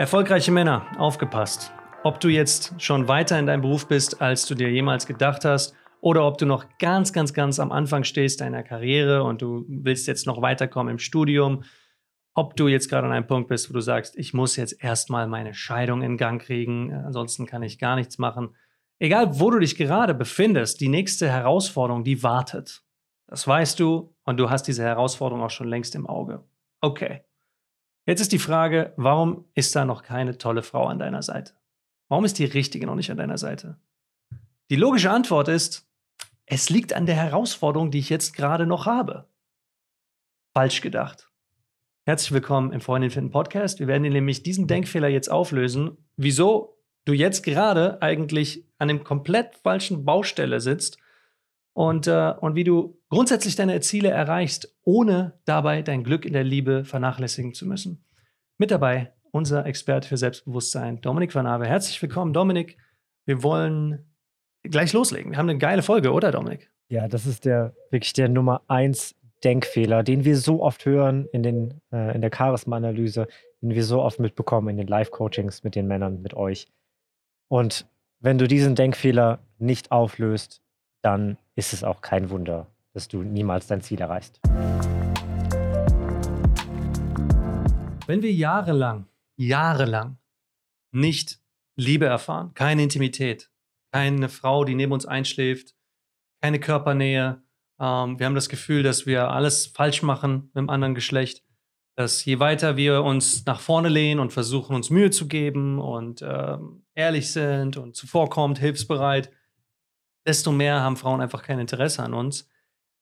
Erfolgreiche Männer, aufgepasst. Ob du jetzt schon weiter in deinem Beruf bist, als du dir jemals gedacht hast, oder ob du noch ganz, ganz, ganz am Anfang stehst deiner Karriere und du willst jetzt noch weiterkommen im Studium, ob du jetzt gerade an einem Punkt bist, wo du sagst, ich muss jetzt erstmal meine Scheidung in Gang kriegen, ansonsten kann ich gar nichts machen. Egal, wo du dich gerade befindest, die nächste Herausforderung, die wartet. Das weißt du und du hast diese Herausforderung auch schon längst im Auge. Okay. Jetzt ist die Frage, warum ist da noch keine tolle Frau an deiner Seite? Warum ist die richtige noch nicht an deiner Seite? Die logische Antwort ist, es liegt an der Herausforderung, die ich jetzt gerade noch habe. Falsch gedacht. Herzlich willkommen im Freundin finden Podcast. Wir werden nämlich diesen Denkfehler jetzt auflösen, wieso du jetzt gerade eigentlich an dem komplett falschen Baustelle sitzt und, äh, und wie du grundsätzlich deine Ziele erreichst, ohne dabei dein Glück in der Liebe vernachlässigen zu müssen. Mit dabei unser Experte für Selbstbewusstsein, Dominik van Awe. Herzlich willkommen, Dominik. Wir wollen gleich loslegen. Wir haben eine geile Folge, oder Dominik? Ja, das ist der wirklich der Nummer eins Denkfehler, den wir so oft hören in, den, äh, in der Charisma-Analyse, den wir so oft mitbekommen in den Live-Coachings mit den Männern, mit euch. Und wenn du diesen Denkfehler nicht auflöst, dann ist es auch kein Wunder, dass du niemals dein Ziel erreichst. Wenn wir jahrelang, jahrelang nicht Liebe erfahren, keine Intimität, keine Frau, die neben uns einschläft, keine Körpernähe, ähm, wir haben das Gefühl, dass wir alles falsch machen mit dem anderen Geschlecht, dass je weiter wir uns nach vorne lehnen und versuchen, uns Mühe zu geben und ähm, ehrlich sind und zuvorkommt, hilfsbereit, desto mehr haben Frauen einfach kein Interesse an uns,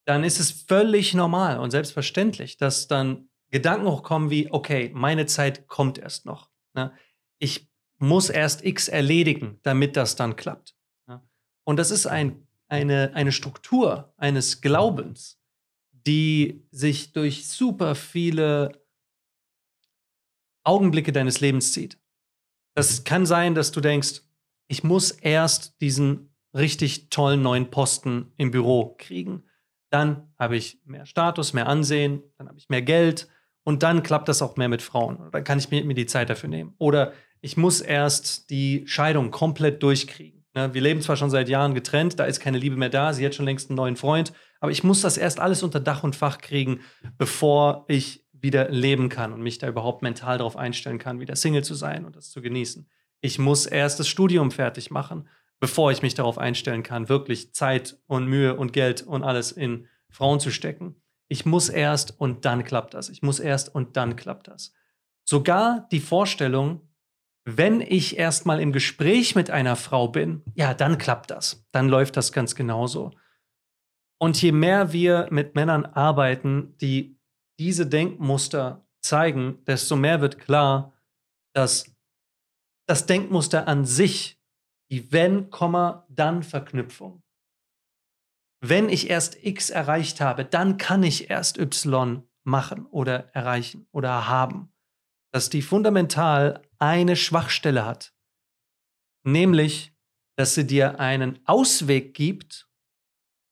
dann ist es völlig normal und selbstverständlich, dass dann Gedanken hochkommen wie, okay, meine Zeit kommt erst noch. Ne? Ich muss erst X erledigen, damit das dann klappt. Ne? Und das ist ein, eine, eine Struktur eines Glaubens, die sich durch super viele Augenblicke deines Lebens zieht. Das kann sein, dass du denkst, ich muss erst diesen richtig tollen neuen Posten im Büro kriegen. Dann habe ich mehr Status, mehr Ansehen, dann habe ich mehr Geld und dann klappt das auch mehr mit Frauen. Dann kann ich mir, mir die Zeit dafür nehmen. Oder ich muss erst die Scheidung komplett durchkriegen. Ne, wir leben zwar schon seit Jahren getrennt, da ist keine Liebe mehr da, sie hat schon längst einen neuen Freund, aber ich muss das erst alles unter Dach und Fach kriegen, bevor ich wieder leben kann und mich da überhaupt mental darauf einstellen kann, wieder Single zu sein und das zu genießen. Ich muss erst das Studium fertig machen bevor ich mich darauf einstellen kann, wirklich Zeit und Mühe und Geld und alles in Frauen zu stecken. Ich muss erst und dann klappt das. Ich muss erst und dann klappt das. Sogar die Vorstellung, wenn ich erstmal im Gespräch mit einer Frau bin, ja, dann klappt das. Dann läuft das ganz genauso. Und je mehr wir mit Männern arbeiten, die diese Denkmuster zeigen, desto mehr wird klar, dass das Denkmuster an sich die wenn, dann Verknüpfung. Wenn ich erst X erreicht habe, dann kann ich erst Y machen oder erreichen oder haben. Dass die fundamental eine Schwachstelle hat. Nämlich, dass sie dir einen Ausweg gibt,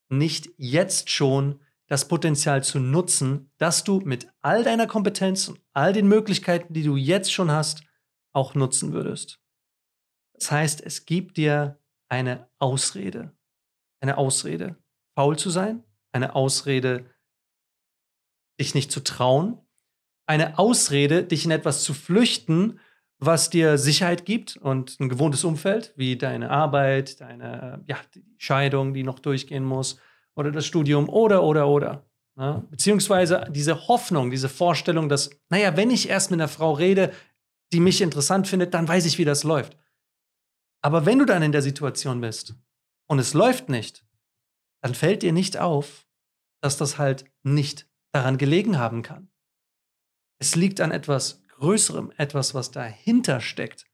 nicht jetzt schon das Potenzial zu nutzen, dass du mit all deiner Kompetenz und all den Möglichkeiten, die du jetzt schon hast, auch nutzen würdest. Das heißt, es gibt dir eine Ausrede. Eine Ausrede, faul zu sein, eine Ausrede, dich nicht zu trauen, eine Ausrede, dich in etwas zu flüchten, was dir Sicherheit gibt und ein gewohntes Umfeld, wie deine Arbeit, deine ja, die Scheidung, die noch durchgehen muss, oder das Studium, oder, oder, oder. Ja? Ne? Beziehungsweise diese Hoffnung, diese Vorstellung, dass, naja, wenn ich erst mit einer Frau rede, die mich interessant findet, dann weiß ich, wie das läuft. Aber wenn du dann in der Situation bist und es läuft nicht, dann fällt dir nicht auf, dass das halt nicht daran gelegen haben kann. Es liegt an etwas Größerem, etwas, was dahinter steckt,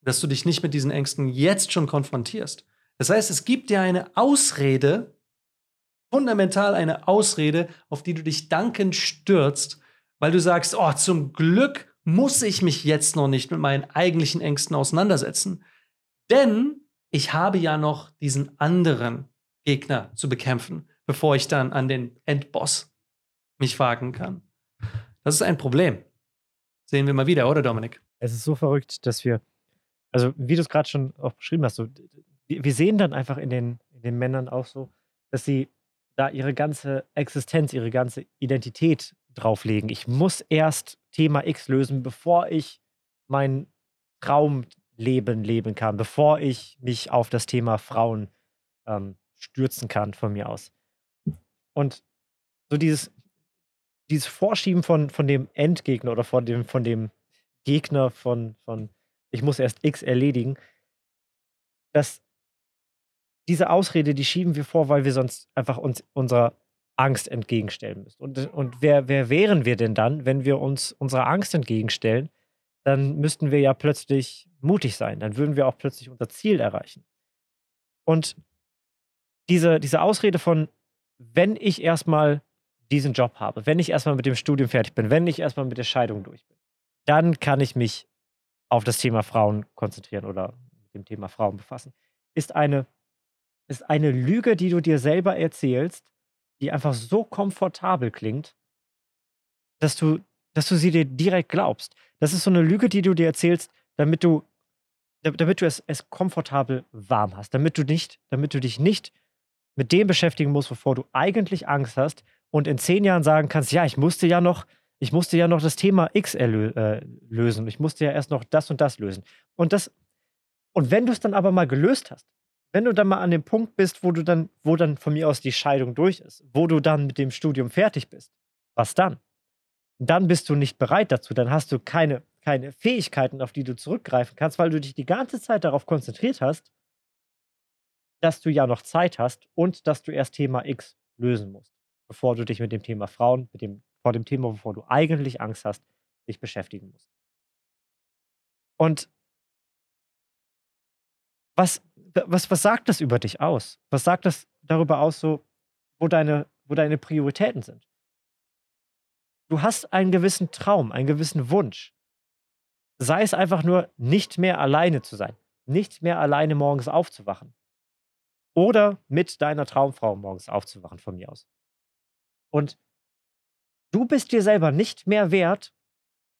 dass du dich nicht mit diesen Ängsten jetzt schon konfrontierst. Das heißt, es gibt dir eine Ausrede, fundamental eine Ausrede, auf die du dich dankend stürzt, weil du sagst, oh, zum Glück muss ich mich jetzt noch nicht mit meinen eigentlichen Ängsten auseinandersetzen. Denn ich habe ja noch diesen anderen Gegner zu bekämpfen, bevor ich dann an den Endboss mich wagen kann. Das ist ein Problem. sehen wir mal wieder, oder Dominik? Es ist so verrückt, dass wir, also wie du es gerade schon auch beschrieben hast, so, wir sehen dann einfach in den, in den Männern auch so, dass sie da ihre ganze Existenz, ihre ganze Identität drauflegen. Ich muss erst Thema X lösen, bevor ich mein Traumleben leben kann, bevor ich mich auf das Thema Frauen ähm, stürzen kann von mir aus. Und so dieses, dieses Vorschieben von, von dem Endgegner oder von dem, von dem Gegner von, von ich muss erst X erledigen, dass diese Ausrede, die schieben wir vor, weil wir sonst einfach uns unserer Angst entgegenstellen müssen. Und, und wer, wer wären wir denn dann, wenn wir uns unserer Angst entgegenstellen? Dann müssten wir ja plötzlich mutig sein. Dann würden wir auch plötzlich unser Ziel erreichen. Und diese, diese Ausrede von, wenn ich erstmal diesen Job habe, wenn ich erstmal mit dem Studium fertig bin, wenn ich erstmal mit der Scheidung durch bin, dann kann ich mich auf das Thema Frauen konzentrieren oder mit dem Thema Frauen befassen, ist eine, ist eine Lüge, die du dir selber erzählst, die einfach so komfortabel klingt, dass du, dass du sie dir direkt glaubst. Das ist so eine Lüge, die du dir erzählst, damit du, damit du es, es komfortabel warm hast, damit du nicht, damit du dich nicht mit dem beschäftigen musst, wovor du eigentlich Angst hast und in zehn Jahren sagen kannst, ja, ich musste ja noch, ich musste ja noch das Thema X äh, lösen. Ich musste ja erst noch das und das lösen. Und das, und wenn du es dann aber mal gelöst hast, wenn du dann mal an dem Punkt bist, wo du dann, wo dann von mir aus die Scheidung durch ist, wo du dann mit dem Studium fertig bist, was dann? Dann bist du nicht bereit dazu, dann hast du keine, keine Fähigkeiten, auf die du zurückgreifen kannst, weil du dich die ganze Zeit darauf konzentriert hast, dass du ja noch Zeit hast und dass du erst Thema X lösen musst, bevor du dich mit dem Thema Frauen, mit dem, vor dem Thema, wovor du eigentlich Angst hast, dich beschäftigen musst. Und was, was, was sagt das über dich aus? Was sagt das darüber aus, so, wo, deine, wo deine Prioritäten sind? Du hast einen gewissen Traum, einen gewissen Wunsch. Sei es einfach nur, nicht mehr alleine zu sein, nicht mehr alleine morgens aufzuwachen, oder mit deiner Traumfrau morgens aufzuwachen, von mir aus. Und du bist dir selber nicht mehr wert,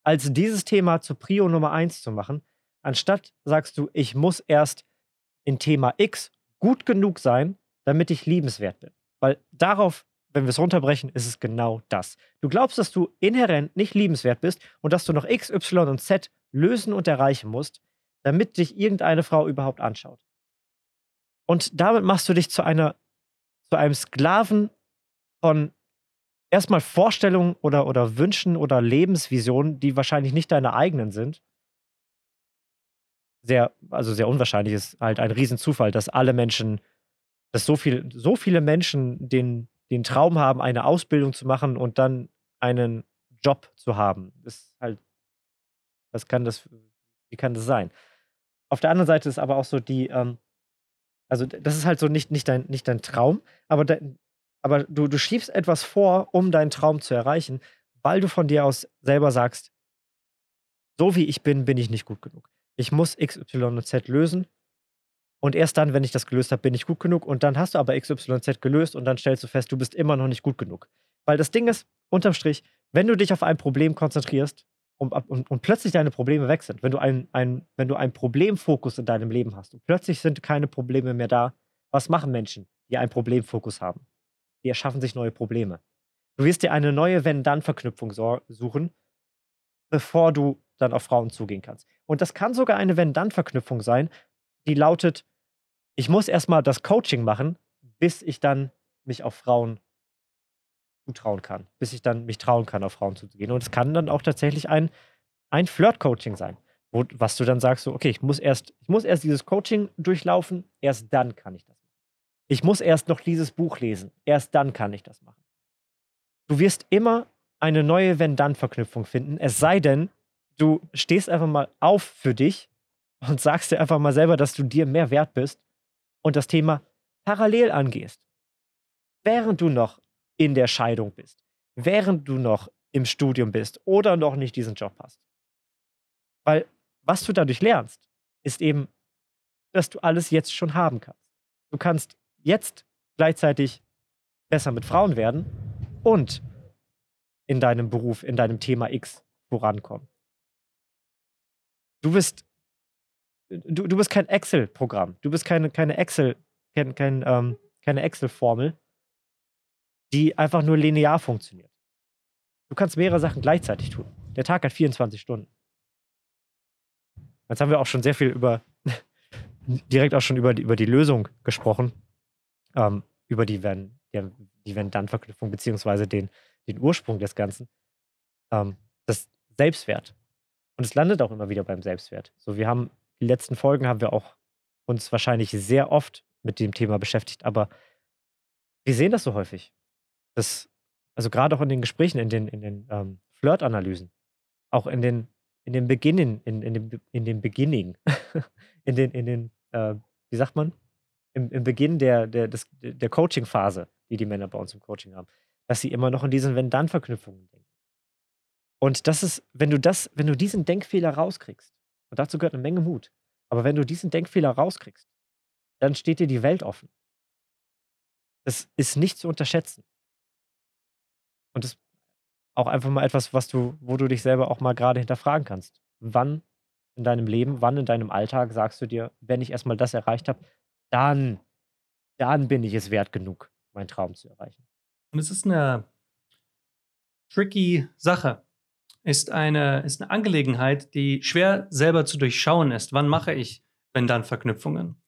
als dieses Thema zur Prio Nummer eins zu machen, anstatt sagst du, ich muss erst in Thema X gut genug sein, damit ich liebenswert bin. Weil darauf, wenn wir es runterbrechen, ist es genau das. Du glaubst, dass du inhärent nicht liebenswert bist und dass du noch X, Y und Z lösen und erreichen musst, damit dich irgendeine Frau überhaupt anschaut. Und damit machst du dich zu einer, zu einem Sklaven von erstmal Vorstellungen oder, oder Wünschen oder Lebensvisionen, die wahrscheinlich nicht deine eigenen sind. Sehr, also sehr unwahrscheinlich ist halt ein Riesenzufall, dass alle Menschen, dass so, viel, so viele Menschen den, den Traum haben, eine Ausbildung zu machen und dann einen Job zu haben. Das ist halt, was kann das, wie kann das sein? Auf der anderen Seite ist aber auch so die, ähm, also das ist halt so nicht, nicht, dein, nicht dein Traum, aber, de, aber du, du schiebst etwas vor, um deinen Traum zu erreichen, weil du von dir aus selber sagst, so wie ich bin, bin ich nicht gut genug. Ich muss X, Y und Z lösen. Und erst dann, wenn ich das gelöst habe, bin ich gut genug. Und dann hast du aber X, Y und Z gelöst und dann stellst du fest, du bist immer noch nicht gut genug. Weil das Ding ist, unterm Strich, wenn du dich auf ein Problem konzentrierst, und, und, und, plötzlich deine Probleme weg sind. Wenn du, ein, ein, wenn du einen Problemfokus in deinem Leben hast und plötzlich sind keine Probleme mehr da, was machen Menschen, die einen Problemfokus haben? Die erschaffen sich neue Probleme. Du wirst dir eine neue Wenn-Dann-Verknüpfung suchen, bevor du dann auf Frauen zugehen kannst. Und das kann sogar eine Wenn-Dann-Verknüpfung sein, die lautet, ich muss erstmal das Coaching machen, bis ich dann mich auf Frauen zutrauen kann, bis ich dann mich trauen kann, auf Frauen zuzugehen. Und es kann dann auch tatsächlich ein, ein Flirt-Coaching sein, wo, was du dann sagst, so, okay, ich muss, erst, ich muss erst dieses Coaching durchlaufen, erst dann kann ich das machen. Ich muss erst noch dieses Buch lesen, erst dann kann ich das machen. Du wirst immer eine neue Wenn-Dann-Verknüpfung finden, es sei denn, du stehst einfach mal auf für dich und sagst dir einfach mal selber, dass du dir mehr wert bist und das Thema parallel angehst. Während du noch in der Scheidung bist, während du noch im Studium bist oder noch nicht diesen Job hast. Weil was du dadurch lernst, ist eben, dass du alles jetzt schon haben kannst. Du kannst jetzt gleichzeitig besser mit Frauen werden und in deinem Beruf, in deinem Thema X vorankommen. du bist, du, du bist kein Excel-Programm. Du bist keine, keine Excel, kein, kein, ähm, keine Excel-Formel, die einfach nur linear funktioniert. Du kannst mehrere Sachen gleichzeitig tun. Der Tag hat 24 Stunden. Jetzt haben wir auch schon sehr viel über, direkt auch schon über die, über die Lösung gesprochen, ähm, über die Wenn, ja, die Wenn-Dann-Verknüpfung, beziehungsweise den, den Ursprung des Ganzen. Ähm, das Selbstwert. Und es landet auch immer wieder beim Selbstwert. So, wir haben, die letzten Folgen haben wir auch uns wahrscheinlich sehr oft mit dem Thema beschäftigt, aber wir sehen das so häufig. Das, also gerade auch in den Gesprächen, in den, in den ähm, Flirt-Analysen, auch in den, in den Beginnen, in, in dem, in dem Beginning, in den, in den, äh, wie sagt man? Im, im Beginn der, der, der Coaching-Phase, die die Männer bei uns im Coaching haben, dass sie immer noch in diesen Wenn-Dann-Verknüpfungen denken. Und das ist, wenn du das, wenn du diesen Denkfehler rauskriegst, und dazu gehört eine Menge Mut, aber wenn du diesen Denkfehler rauskriegst, dann steht dir die Welt offen. Das ist nicht zu unterschätzen. Und das ist auch einfach mal etwas, was du, wo du dich selber auch mal gerade hinterfragen kannst. Wann in deinem Leben, wann in deinem Alltag sagst du dir, wenn ich erstmal das erreicht habe, dann, dann bin ich es wert genug, meinen Traum zu erreichen. Und es ist eine tricky Sache. Ist eine, ist eine Angelegenheit, die schwer selber zu durchschauen ist. Wann mache ich Wenn-Dann-Verknüpfungen?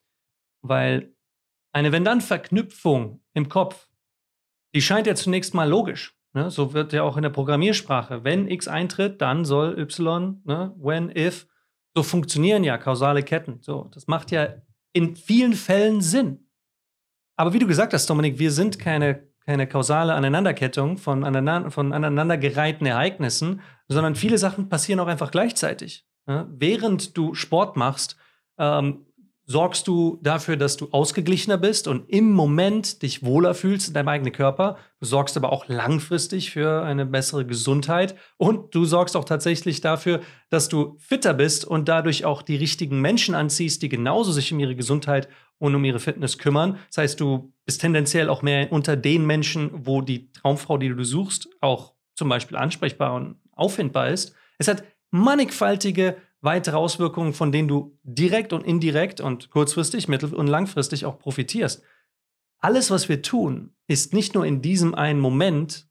Weil eine Wenn-Dann-Verknüpfung im Kopf, die scheint ja zunächst mal logisch. Ne? So wird ja auch in der Programmiersprache, wenn X eintritt, dann soll Y, ne? when, if. So funktionieren ja kausale Ketten. So, das macht ja in vielen Fällen Sinn. Aber wie du gesagt hast, Dominik, wir sind keine, keine kausale Aneinanderkettung von, aneinander, von aneinandergereihten Ereignissen, sondern viele Sachen passieren auch einfach gleichzeitig. Ne? Während du Sport machst, ähm, sorgst du dafür, dass du ausgeglichener bist und im Moment dich wohler fühlst in deinem eigenen Körper. Du sorgst aber auch langfristig für eine bessere Gesundheit und du sorgst auch tatsächlich dafür, dass du fitter bist und dadurch auch die richtigen Menschen anziehst, die genauso sich um ihre Gesundheit und um ihre Fitness kümmern. Das heißt, du bist tendenziell auch mehr unter den Menschen, wo die Traumfrau, die du suchst, auch zum Beispiel ansprechbar und auffindbar ist. Es hat mannigfaltige weitere Auswirkungen, von denen du direkt und indirekt und kurzfristig, mittel- und langfristig auch profitierst. Alles, was wir tun, ist nicht nur in diesem einen Moment,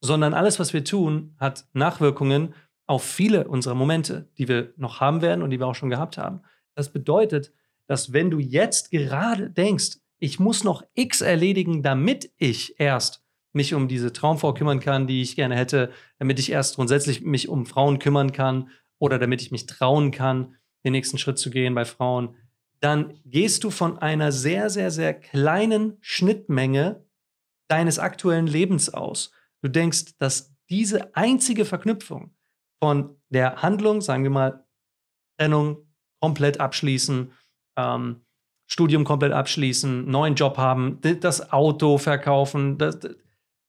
sondern alles, was wir tun, hat Nachwirkungen auf viele unserer Momente, die wir noch haben werden und die wir auch schon gehabt haben. Das bedeutet, dass wenn du jetzt gerade denkst, ich muss noch X erledigen, damit ich erst mich um diese Traumfrau kümmern kann, die ich gerne hätte, damit ich erst grundsätzlich mich um Frauen kümmern kann oder damit ich mich trauen kann, den nächsten Schritt zu gehen bei Frauen, dann gehst du von einer sehr, sehr, sehr kleinen Schnittmenge deines aktuellen Lebens aus. Du denkst, dass diese einzige Verknüpfung von der Handlung, sagen wir mal, Trennung komplett abschließen, ähm, Studium komplett abschließen, neuen Job haben, das Auto verkaufen, das,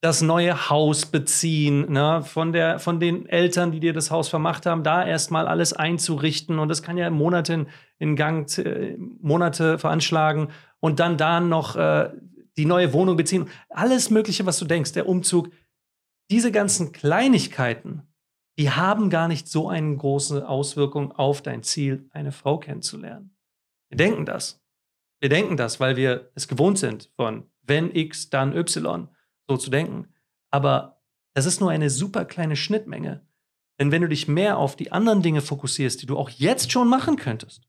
das neue Haus beziehen, ne? von, der, von den Eltern, die dir das Haus vermacht haben, da erstmal alles einzurichten. Und das kann ja Monate in, in Gang, äh, Monate veranschlagen. Und dann da noch äh, die neue Wohnung beziehen. Alles Mögliche, was du denkst, der Umzug. Diese ganzen Kleinigkeiten, die haben gar nicht so eine große Auswirkung auf dein Ziel, eine Frau kennenzulernen. Wir denken das. Wir denken das, weil wir es gewohnt sind von wenn X, dann Y so zu denken. Aber das ist nur eine super kleine Schnittmenge. Denn wenn du dich mehr auf die anderen Dinge fokussierst, die du auch jetzt schon machen könntest,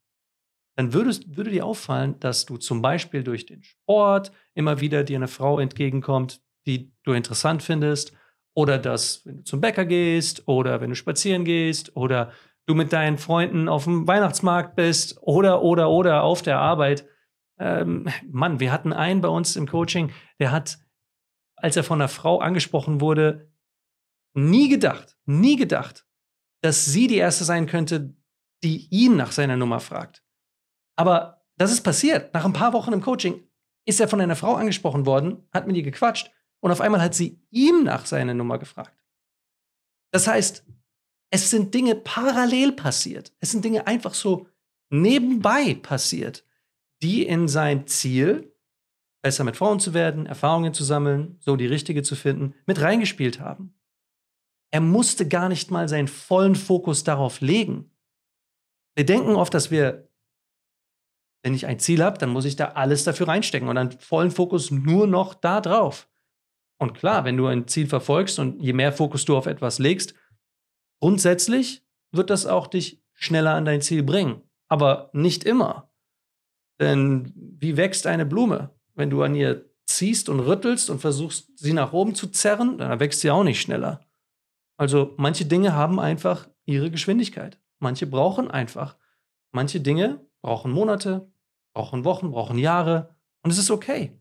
dann würdest, würde dir auffallen, dass du zum Beispiel durch den Sport immer wieder dir eine Frau entgegenkommt, die du interessant findest, oder dass, wenn du zum Bäcker gehst, oder wenn du spazieren gehst, oder du mit deinen Freunden auf dem Weihnachtsmarkt bist, oder, oder, oder auf der Arbeit. Ähm, Mann, wir hatten einen bei uns im Coaching, der hat als er von einer Frau angesprochen wurde, nie gedacht, nie gedacht, dass sie die Erste sein könnte, die ihn nach seiner Nummer fragt. Aber das ist passiert. Nach ein paar Wochen im Coaching ist er von einer Frau angesprochen worden, hat mit ihr gequatscht und auf einmal hat sie ihm nach seiner Nummer gefragt. Das heißt, es sind Dinge parallel passiert. Es sind Dinge einfach so nebenbei passiert, die in sein Ziel, besser mit Frauen zu werden, Erfahrungen zu sammeln, so die richtige zu finden, mit reingespielt haben. Er musste gar nicht mal seinen vollen Fokus darauf legen. Wir denken oft, dass wir, wenn ich ein Ziel habe, dann muss ich da alles dafür reinstecken und dann vollen Fokus nur noch da drauf. Und klar, wenn du ein Ziel verfolgst und je mehr Fokus du auf etwas legst, grundsätzlich wird das auch dich schneller an dein Ziel bringen. Aber nicht immer. Denn wie wächst eine Blume? Wenn du an ihr ziehst und rüttelst und versuchst, sie nach oben zu zerren, dann wächst sie auch nicht schneller. Also manche Dinge haben einfach ihre Geschwindigkeit. Manche brauchen einfach. Manche Dinge brauchen Monate, brauchen Wochen, brauchen Jahre und es ist okay.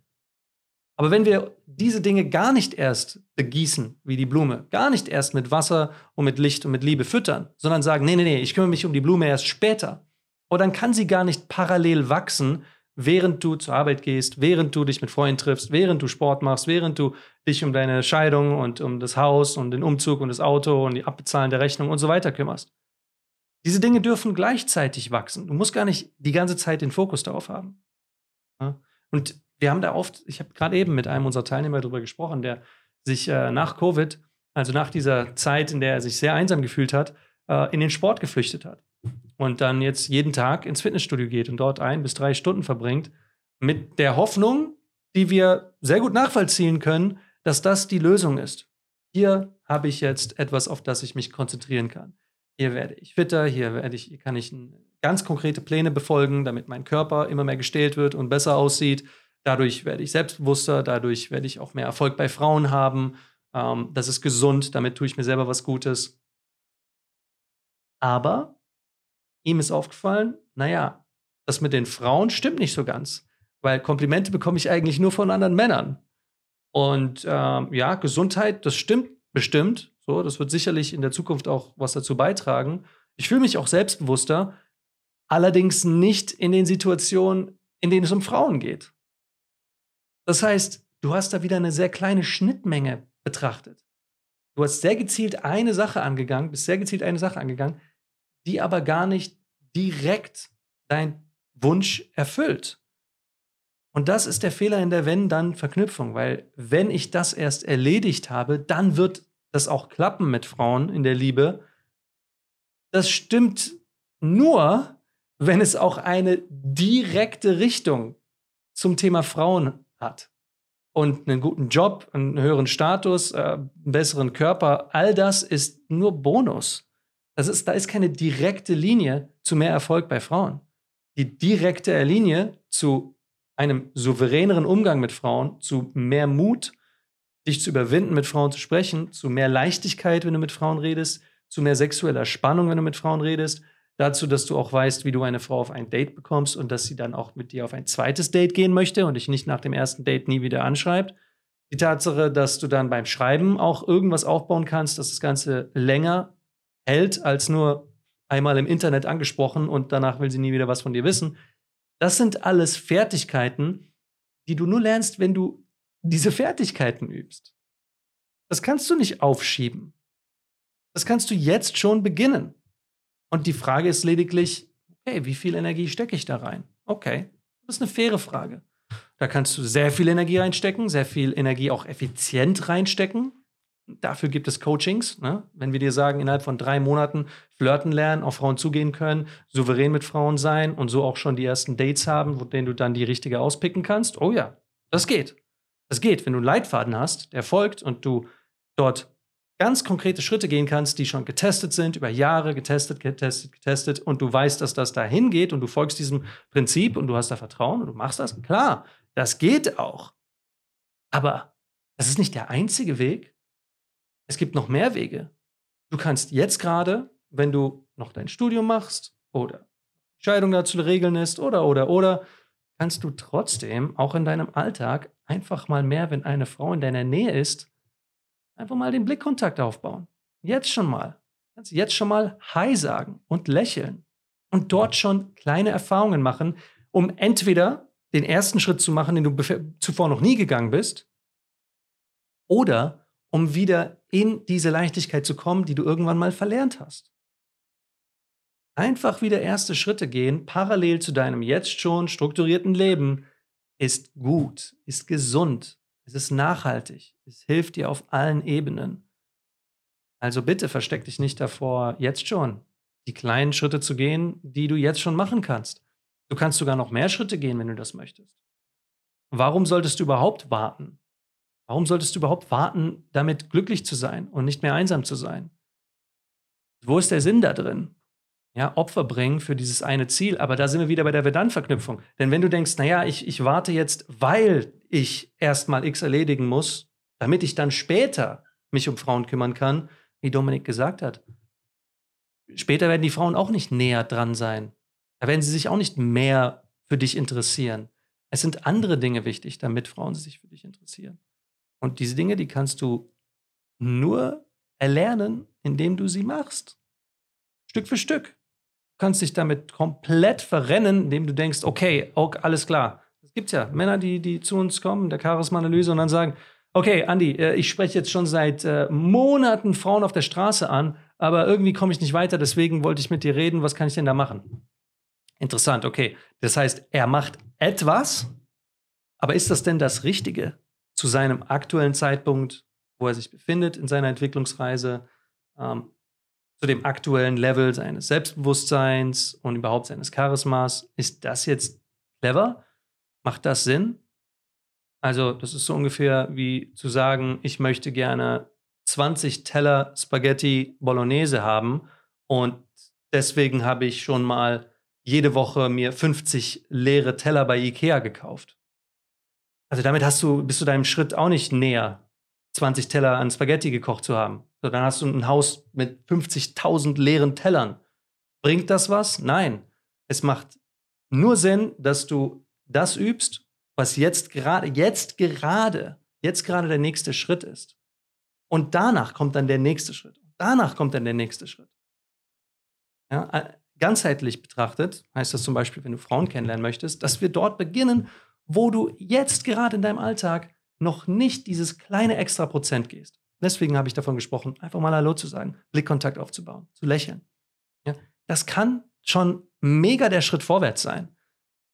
Aber wenn wir diese Dinge gar nicht erst begießen, wie die Blume, gar nicht erst mit Wasser und mit Licht und mit Liebe füttern, sondern sagen, nee, nee, nee, ich kümmere mich um die Blume erst später, oder dann kann sie gar nicht parallel wachsen, während du zur Arbeit gehst, während du dich mit Freunden triffst, während du Sport machst, während du dich um deine Scheidung und um das Haus und den Umzug und das Auto und die Abbezahlen der Rechnung und so weiter kümmerst. Diese Dinge dürfen gleichzeitig wachsen. Du musst gar nicht die ganze Zeit den Fokus darauf haben. Und wir haben da oft, ich habe gerade eben mit einem unserer Teilnehmer darüber gesprochen, der sich äh, nach Covid, also nach dieser Zeit, in der er sich sehr einsam gefühlt hat, äh, in den Sport geflüchtet hat und dann jetzt jeden Tag ins Fitnessstudio geht und dort ein bis drei Stunden verbringt, mit der Hoffnung, die wir sehr gut nachvollziehen können, dass das die Lösung ist. Hier habe ich jetzt etwas, auf das ich mich konzentrieren kann. Hier werde ich fitter, hier werde ich, hier kann ich ganz konkrete Pläne befolgen, damit mein Körper immer mehr gestählt wird und besser aussieht. Dadurch werde ich selbstbewusster, dadurch werde ich auch mehr Erfolg bei Frauen haben. Ähm, das ist gesund, damit tue ich mir selber was Gutes. Aber ihm ist aufgefallen, naja, das mit den Frauen stimmt nicht so ganz, weil Komplimente bekomme ich eigentlich nur von anderen Männern. Und ähm, ja, Gesundheit, das stimmt bestimmt. So, das wird sicherlich in der Zukunft auch was dazu beitragen. Ich fühle mich auch selbstbewusster, allerdings nicht in den Situationen, in denen es um Frauen geht. Das heißt, du hast da wieder eine sehr kleine Schnittmenge betrachtet. Du hast sehr gezielt eine Sache angegangen, bist sehr gezielt eine Sache angegangen, die aber gar nicht direkt dein Wunsch erfüllt. Und das ist der Fehler in der Wenn-Dann-Verknüpfung, weil wenn ich das erst erledigt habe, dann wird das auch klappen mit Frauen in der Liebe. Das stimmt nur, wenn es auch eine direkte Richtung zum Thema Frauen hat. Und einen guten Job, einen höheren Status, äh, einen besseren Körper, all das ist nur Bonus. Das ist, da ist keine direkte Linie zu mehr Erfolg bei Frauen. Die direkte Linie zu einem souveräneren Umgang mit Frauen, zu mehr Mut, dich zu überwinden, mit Frauen zu sprechen, zu mehr Leichtigkeit, wenn du mit Frauen redest, zu mehr sexueller Spannung, wenn du mit Frauen redest, dazu, dass du auch weißt, wie du eine Frau auf ein Date bekommst und dass sie dann auch mit dir auf ein zweites Date gehen möchte und dich nicht nach dem ersten Date nie wieder anschreibt. Die Tatsache, dass du dann beim Schreiben auch irgendwas aufbauen kannst, dass das Ganze länger hält als nur einmal im Internet angesprochen und danach will sie nie wieder was von dir wissen. Das sind alles Fertigkeiten, die du nur lernst, wenn du diese Fertigkeiten übst. Das kannst du nicht aufschieben. Das kannst du jetzt schon beginnen. Und die Frage ist lediglich, okay, wie viel Energie stecke ich da rein? Okay, das ist eine faire Frage. Da kannst du sehr viel Energie reinstecken, sehr viel Energie auch effizient reinstecken. Dafür gibt es Coachings. Ne? Wenn wir dir sagen, innerhalb von drei Monaten flirten lernen, auf Frauen zugehen können, souverän mit Frauen sein und so auch schon die ersten Dates haben, wo denen du dann die richtige auspicken kannst. Oh ja, das geht. Das geht, wenn du einen Leitfaden hast, der folgt und du dort ganz konkrete Schritte gehen kannst, die schon getestet sind, über Jahre getestet, getestet, getestet und du weißt, dass das dahin geht und du folgst diesem Prinzip und du hast da Vertrauen und du machst das, klar, das geht auch. Aber das ist nicht der einzige Weg. Es gibt noch mehr Wege. Du kannst jetzt gerade, wenn du noch dein Studium machst oder Scheidung dazu regeln ist oder, oder, oder, kannst du trotzdem auch in deinem Alltag einfach mal mehr, wenn eine Frau in deiner Nähe ist, Einfach mal den Blickkontakt aufbauen. Jetzt schon mal. Kannst jetzt schon mal Hi sagen und lächeln. Und dort schon kleine Erfahrungen machen, um entweder den ersten Schritt zu machen, den du zuvor noch nie gegangen bist, oder um wieder in diese Leichtigkeit zu kommen, die du irgendwann mal verlernt hast. Einfach wieder erste Schritte gehen, parallel zu deinem jetzt schon strukturierten Leben, ist gut, ist gesund, es ist nachhaltig. Es hilft dir auf allen Ebenen. Also bitte versteck dich nicht davor, jetzt schon die kleinen Schritte zu gehen, die du jetzt schon machen kannst. Du kannst sogar noch mehr Schritte gehen, wenn du das möchtest. Warum solltest du überhaupt warten? Warum solltest du überhaupt warten, damit glücklich zu sein und nicht mehr einsam zu sein? Wo ist der Sinn da drin? Ja, Opfer bringen für dieses eine Ziel. Aber da sind wir wieder bei der Vedant-Verknüpfung. Denn wenn du denkst, naja, ich, ich warte jetzt, weil ich erstmal X erledigen muss, damit ich dann später mich um Frauen kümmern kann, wie Dominik gesagt hat, später werden die Frauen auch nicht näher dran sein. Da werden sie sich auch nicht mehr für dich interessieren. Es sind andere Dinge wichtig, damit Frauen sich für dich interessieren. Und diese Dinge, die kannst du nur erlernen, indem du sie machst. Stück für Stück. Du kannst dich damit komplett verrennen, indem du denkst, okay, okay alles klar. Es gibt ja Männer, die, die zu uns kommen, der Charisma-Analyse und dann sagen, okay, Andi, äh, ich spreche jetzt schon seit äh, Monaten Frauen auf der Straße an, aber irgendwie komme ich nicht weiter, deswegen wollte ich mit dir reden, was kann ich denn da machen? Interessant, okay. Das heißt, er macht etwas, aber ist das denn das Richtige zu seinem aktuellen Zeitpunkt, wo er sich befindet in seiner Entwicklungsreise, ähm, zu dem aktuellen Level seines Selbstbewusstseins und überhaupt seines Charismas? Ist das jetzt clever? Macht das Sinn? Also, das ist so ungefähr wie zu sagen, ich möchte gerne 20 Teller Spaghetti Bolognese haben und deswegen habe ich schon mal jede Woche mir 50 leere Teller bei Ikea gekauft. Also damit hast du, bist du deinem Schritt auch nicht näher, 20 Teller an Spaghetti gekocht zu haben. So, dann hast du ein Haus mit 50.000 leeren Tellern. Bringt das was? Nein. Es macht nur Sinn, dass du das übst, was jetzt gerade, jetzt gerade, jetzt gerade der nächste Schritt ist. Und danach kommt dann der nächste Schritt. Danach kommt dann der nächste Schritt. Ja, ganzheitlich betrachtet heißt das zum Beispiel, wenn du Frauen kennenlernen möchtest, dass wir dort beginnen, wo du jetzt gerade in deinem Alltag noch nicht dieses kleine extra Prozent gehst. Deswegen habe ich davon gesprochen, einfach mal Hallo zu sagen, Blickkontakt aufzubauen, zu lächeln. Ja, das kann schon mega der Schritt vorwärts sein.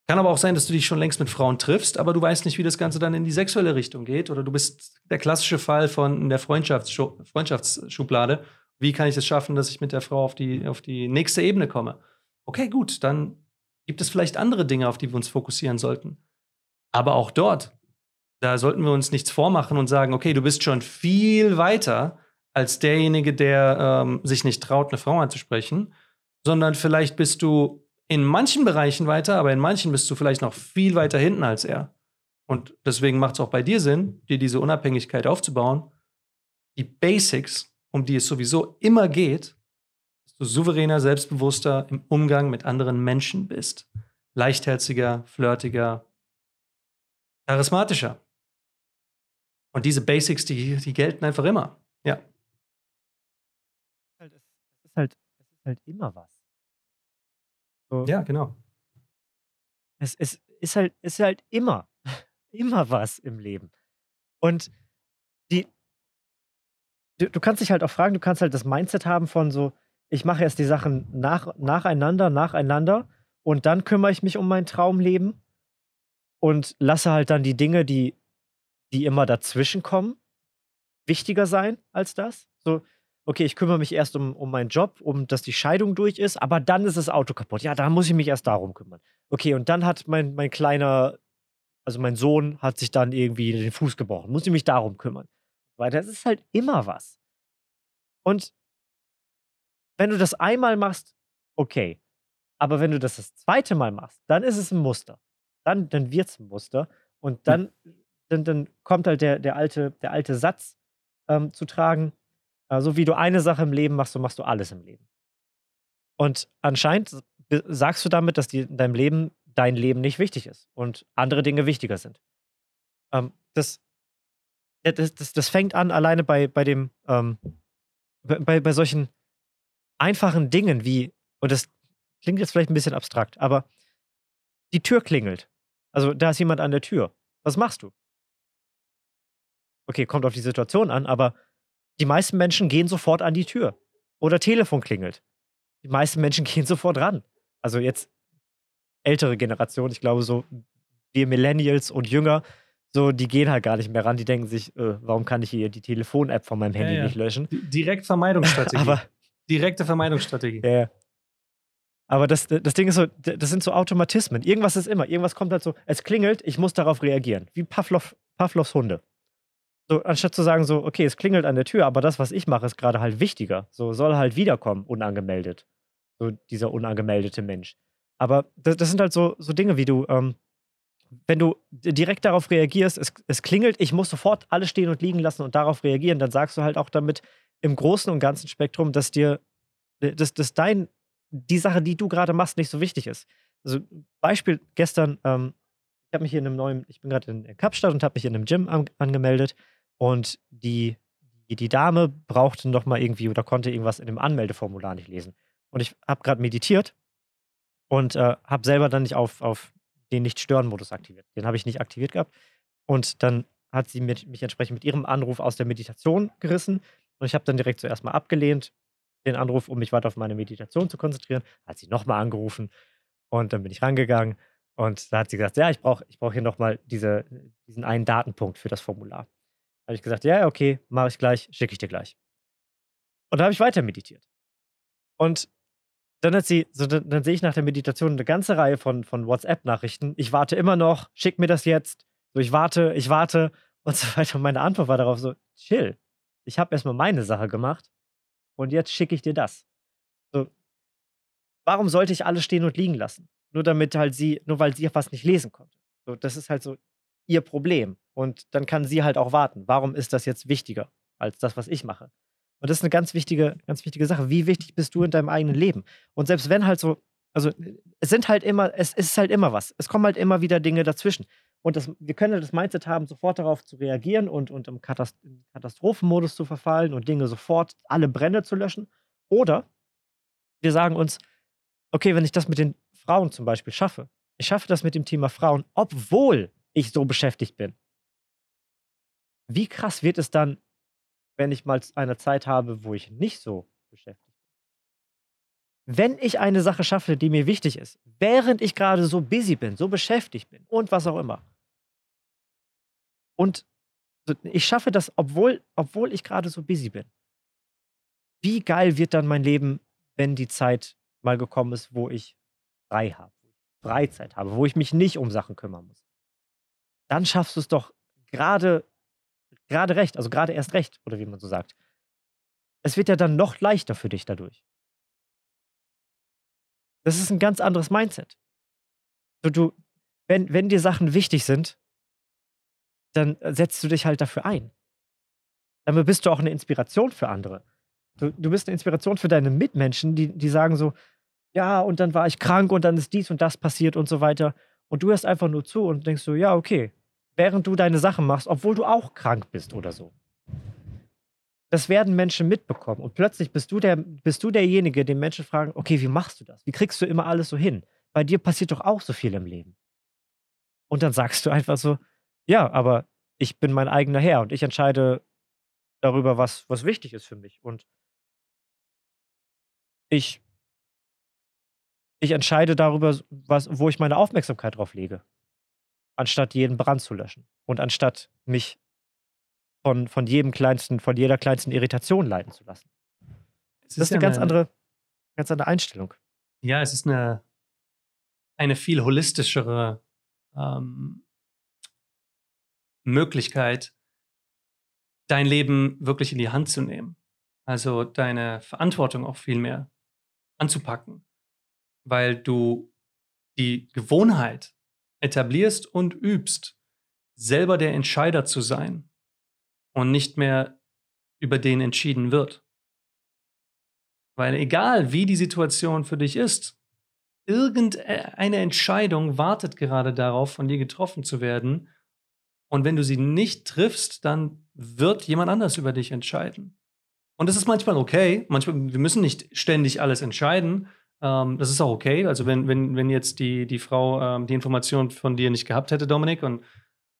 Kann aber auch sein, dass du dich schon längst mit Frauen triffst, aber du weißt nicht, wie das Ganze dann in die sexuelle Richtung geht. Oder du bist der klassische Fall von der Freundschaftsschu Freundschaftsschublade. Wie kann ich es schaffen, dass ich mit der Frau auf die, auf die nächste Ebene komme? Okay, gut, dann gibt es vielleicht andere Dinge, auf die wir uns fokussieren sollten. Aber auch dort, da sollten wir uns nichts vormachen und sagen, okay, du bist schon viel weiter als derjenige, der ähm, sich nicht traut, eine Frau anzusprechen, sondern vielleicht bist du in manchen Bereichen weiter, aber in manchen bist du vielleicht noch viel weiter hinten als er. Und deswegen macht es auch bei dir Sinn, dir diese Unabhängigkeit aufzubauen. Die Basics, um die es sowieso immer geht, dass du souveräner, selbstbewusster im Umgang mit anderen Menschen bist. Leichtherziger, flirtiger, charismatischer. Und diese Basics, die, die gelten einfach immer. Ja. Es ist halt, es ist halt immer was. So. Ja, genau. Es, es ist halt, ist halt immer, immer was im Leben. Und die, du, du kannst dich halt auch fragen, du kannst halt das Mindset haben von so, ich mache erst die Sachen nach, nacheinander, nacheinander und dann kümmere ich mich um mein Traumleben und lasse halt dann die Dinge, die, die immer dazwischen kommen, wichtiger sein als das. So, okay, ich kümmere mich erst um, um meinen Job, um dass die Scheidung durch ist, aber dann ist das Auto kaputt. Ja, da muss ich mich erst darum kümmern. Okay, und dann hat mein, mein kleiner, also mein Sohn hat sich dann irgendwie den Fuß gebrochen. Muss ich mich darum kümmern. Weil das ist halt immer was. Und wenn du das einmal machst, okay. Aber wenn du das das zweite Mal machst, dann ist es ein Muster. Dann, dann wird es ein Muster. Und dann, dann, dann kommt halt der, der, alte, der alte Satz ähm, zu tragen, also wie du eine Sache im Leben machst, so machst du alles im Leben. Und anscheinend sagst du damit, dass die, in deinem Leben dein Leben nicht wichtig ist und andere Dinge wichtiger sind. Ähm, das, das, das, das, fängt an alleine bei, bei dem, ähm, bei, bei solchen einfachen Dingen wie, und das klingt jetzt vielleicht ein bisschen abstrakt, aber die Tür klingelt. Also da ist jemand an der Tür. Was machst du? Okay, kommt auf die Situation an, aber die meisten Menschen gehen sofort an die Tür. Oder Telefon klingelt. Die meisten Menschen gehen sofort ran. Also jetzt ältere Generation, ich glaube so wir Millennials und Jünger, so die gehen halt gar nicht mehr ran. Die denken sich, äh, warum kann ich hier die Telefon-App von meinem Handy ja, ja. nicht löschen? Direkt Vermeidungsstrategie. Aber Direkte Vermeidungsstrategie. Ja, Aber das, das Ding ist so, das sind so Automatismen. Irgendwas ist immer. Irgendwas kommt halt so, es klingelt, ich muss darauf reagieren. Wie Pavlov, Pavlovs Hunde. So, anstatt zu sagen, so, okay, es klingelt an der Tür, aber das, was ich mache, ist gerade halt wichtiger. So, soll halt wiederkommen, unangemeldet. So, dieser unangemeldete Mensch. Aber das, das sind halt so, so Dinge, wie du, ähm, wenn du direkt darauf reagierst, es, es klingelt, ich muss sofort alles stehen und liegen lassen und darauf reagieren, dann sagst du halt auch damit im großen und ganzen Spektrum, dass dir, dass, dass dein, die Sache, die du gerade machst, nicht so wichtig ist. Also Beispiel gestern, ähm, ich habe mich hier in einem neuen, ich bin gerade in Kapstadt und habe mich in einem Gym an, angemeldet und die, die, die Dame brauchte noch mal irgendwie oder konnte irgendwas in dem Anmeldeformular nicht lesen. Und ich habe gerade meditiert und äh, habe selber dann nicht auf, auf den Nicht-Stören-Modus aktiviert. Den habe ich nicht aktiviert gehabt. Und dann hat sie mit, mich entsprechend mit ihrem Anruf aus der Meditation gerissen. Und ich habe dann direkt zuerst mal abgelehnt, den Anruf, um mich weiter auf meine Meditation zu konzentrieren. Hat sie nochmal angerufen und dann bin ich rangegangen. Und da hat sie gesagt, ja, ich brauche ich brauch hier nochmal diese, diesen einen Datenpunkt für das Formular. Da habe ich gesagt, ja, okay, mache ich gleich, schicke ich dir gleich. Und da habe ich weiter meditiert. Und dann hat sie, so, dann, dann sehe ich nach der Meditation eine ganze Reihe von, von WhatsApp-Nachrichten. Ich warte immer noch, schick mir das jetzt. So, ich warte, ich warte und so weiter. Und meine Antwort war darauf so, chill. Ich habe erstmal meine Sache gemacht und jetzt schicke ich dir das. So, warum sollte ich alles stehen und liegen lassen? Nur damit halt sie, nur weil sie was nicht lesen konnte. So, das ist halt so ihr Problem. Und dann kann sie halt auch warten. Warum ist das jetzt wichtiger als das, was ich mache? Und das ist eine ganz wichtige, ganz wichtige Sache. Wie wichtig bist du in deinem eigenen Leben? Und selbst wenn halt so, also es sind halt immer, es, es ist halt immer was. Es kommen halt immer wieder Dinge dazwischen. Und das, wir können das Mindset haben, sofort darauf zu reagieren und, und im Katast Katastrophenmodus zu verfallen und Dinge sofort, alle Brände zu löschen. Oder wir sagen uns, okay, wenn ich das mit den Frauen zum Beispiel schaffe, ich schaffe das mit dem Thema Frauen, obwohl ich so beschäftigt bin. Wie krass wird es dann wenn ich mal eine Zeit habe, wo ich nicht so beschäftigt bin. Wenn ich eine Sache schaffe, die mir wichtig ist, während ich gerade so busy bin, so beschäftigt bin und was auch immer. Und ich schaffe das, obwohl, obwohl ich gerade so busy bin. Wie geil wird dann mein Leben, wenn die Zeit mal gekommen ist, wo ich frei habe, Freizeit habe, wo ich mich nicht um Sachen kümmern muss. Dann schaffst du es doch gerade gerade recht, also gerade erst recht, oder wie man so sagt. Es wird ja dann noch leichter für dich dadurch. Das ist ein ganz anderes Mindset. So, du, wenn, wenn dir Sachen wichtig sind, dann setzt du dich halt dafür ein. Damit bist du auch eine Inspiration für andere. Du, du bist eine Inspiration für deine Mitmenschen, die, die sagen so, ja, und dann war ich krank und dann ist dies und das passiert und so weiter. Und du hörst einfach nur zu und denkst so, ja, okay, während du deine Sachen machst, obwohl du auch krank bist oder so. Das werden Menschen mitbekommen. Und plötzlich bist du, der, bist du derjenige, den Menschen fragen, okay, wie machst du das? Wie kriegst du immer alles so hin? Bei dir passiert doch auch so viel im Leben. Und dann sagst du einfach so, ja, aber ich bin mein eigener Herr und ich entscheide darüber, was, was wichtig ist für mich. Und ich, ich entscheide darüber, was, wo ich meine Aufmerksamkeit drauf lege anstatt jeden Brand zu löschen und anstatt mich von, von jedem kleinsten, von jeder kleinsten Irritation leiten zu lassen. das ist eine ganz andere, ganz andere Einstellung. Ja, es ist eine, eine viel holistischere ähm, Möglichkeit, dein Leben wirklich in die Hand zu nehmen. Also deine Verantwortung auch viel mehr anzupacken, weil du die Gewohnheit etablierst und übst, selber der Entscheider zu sein und nicht mehr über den entschieden wird. Weil egal wie die Situation für dich ist, irgendeine Entscheidung wartet gerade darauf, von dir getroffen zu werden. Und wenn du sie nicht triffst, dann wird jemand anders über dich entscheiden. Und das ist manchmal okay. Manchmal, wir müssen nicht ständig alles entscheiden, ähm, das ist auch okay. Also wenn, wenn, wenn jetzt die, die Frau ähm, die Information von dir nicht gehabt hätte, Dominik, und,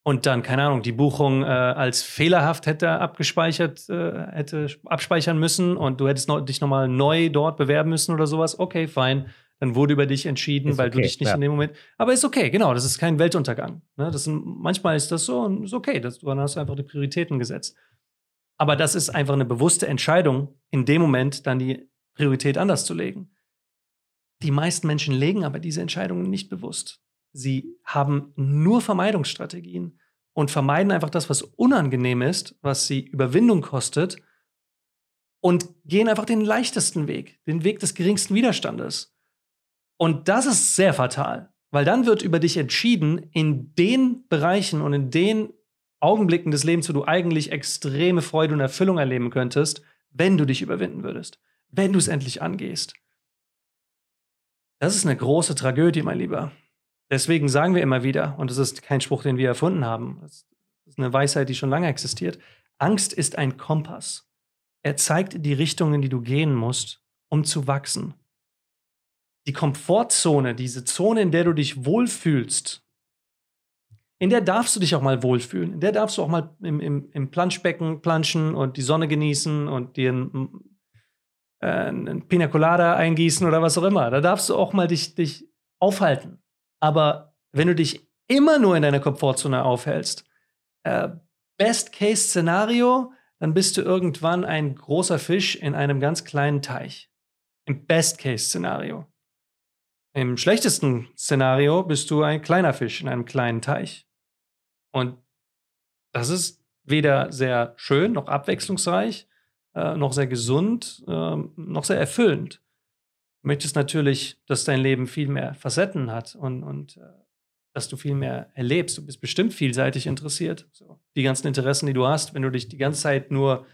und dann, keine Ahnung, die Buchung äh, als fehlerhaft hätte abgespeichert, äh, hätte abspeichern müssen und du hättest noch, dich nochmal neu dort bewerben müssen oder sowas, okay, fein. Dann wurde über dich entschieden, ist weil okay, du dich nicht ja. in dem Moment. Aber ist okay, genau, das ist kein Weltuntergang. Ne? Das sind, manchmal ist das so und ist okay. Das, dann hast du einfach die Prioritäten gesetzt. Aber das ist einfach eine bewusste Entscheidung, in dem Moment dann die Priorität anders zu legen. Die meisten Menschen legen aber diese Entscheidungen nicht bewusst. Sie haben nur Vermeidungsstrategien und vermeiden einfach das, was unangenehm ist, was sie Überwindung kostet und gehen einfach den leichtesten Weg, den Weg des geringsten Widerstandes. Und das ist sehr fatal, weil dann wird über dich entschieden in den Bereichen und in den Augenblicken des Lebens, wo du eigentlich extreme Freude und Erfüllung erleben könntest, wenn du dich überwinden würdest, wenn du es endlich angehst. Das ist eine große Tragödie, mein Lieber. Deswegen sagen wir immer wieder, und das ist kein Spruch, den wir erfunden haben, das ist eine Weisheit, die schon lange existiert, Angst ist ein Kompass. Er zeigt die Richtungen, in die du gehen musst, um zu wachsen. Die Komfortzone, diese Zone, in der du dich wohlfühlst, in der darfst du dich auch mal wohlfühlen. In der darfst du auch mal im, im, im Planschbecken planschen und die Sonne genießen und dir ein, äh, Pina Colada eingießen oder was auch immer. Da darfst du auch mal dich, dich aufhalten. Aber wenn du dich immer nur in deiner Komfortzone aufhältst, äh, Best-Case-Szenario, dann bist du irgendwann ein großer Fisch in einem ganz kleinen Teich. Im Best-Case-Szenario. Im schlechtesten Szenario bist du ein kleiner Fisch in einem kleinen Teich. Und das ist weder sehr schön noch abwechslungsreich, äh, noch sehr gesund, äh, noch sehr erfüllend. Möchtest natürlich, dass dein Leben viel mehr Facetten hat und, und äh, dass du viel mehr erlebst. Du bist bestimmt vielseitig interessiert. So. Die ganzen Interessen, die du hast, wenn du dich die ganze Zeit nur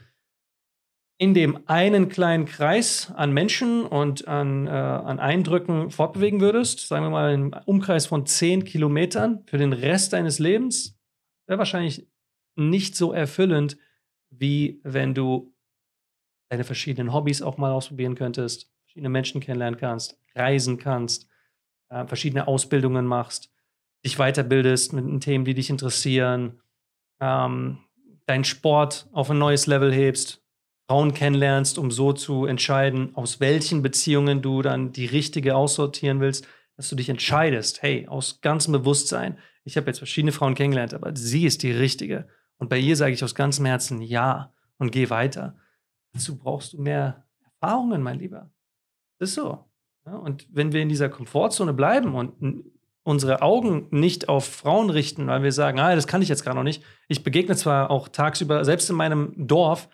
in dem einen kleinen Kreis an Menschen und an, äh, an Eindrücken fortbewegen würdest, sagen wir mal im Umkreis von 10 Kilometern für den Rest deines Lebens, wäre wahrscheinlich nicht so erfüllend, wie wenn du deine verschiedenen Hobbys auch mal ausprobieren könntest, verschiedene Menschen kennenlernen kannst, reisen kannst, äh, verschiedene Ausbildungen machst, dich weiterbildest mit den Themen, die dich interessieren, ähm, deinen Sport auf ein neues Level hebst, Frauen kennenlernst, um so zu entscheiden, aus welchen Beziehungen du dann die richtige aussortieren willst, dass du dich entscheidest, hey, aus ganzem Bewusstsein, ich habe jetzt verschiedene Frauen kennengelernt, aber sie ist die richtige. Und bei ihr sage ich aus ganzem Herzen ja und geh weiter. Dazu brauchst du mehr Erfahrungen, mein Lieber. Ist so. Ja, und wenn wir in dieser Komfortzone bleiben und unsere Augen nicht auf Frauen richten, weil wir sagen, ah, das kann ich jetzt gerade noch nicht. Ich begegne zwar auch tagsüber, selbst in meinem Dorf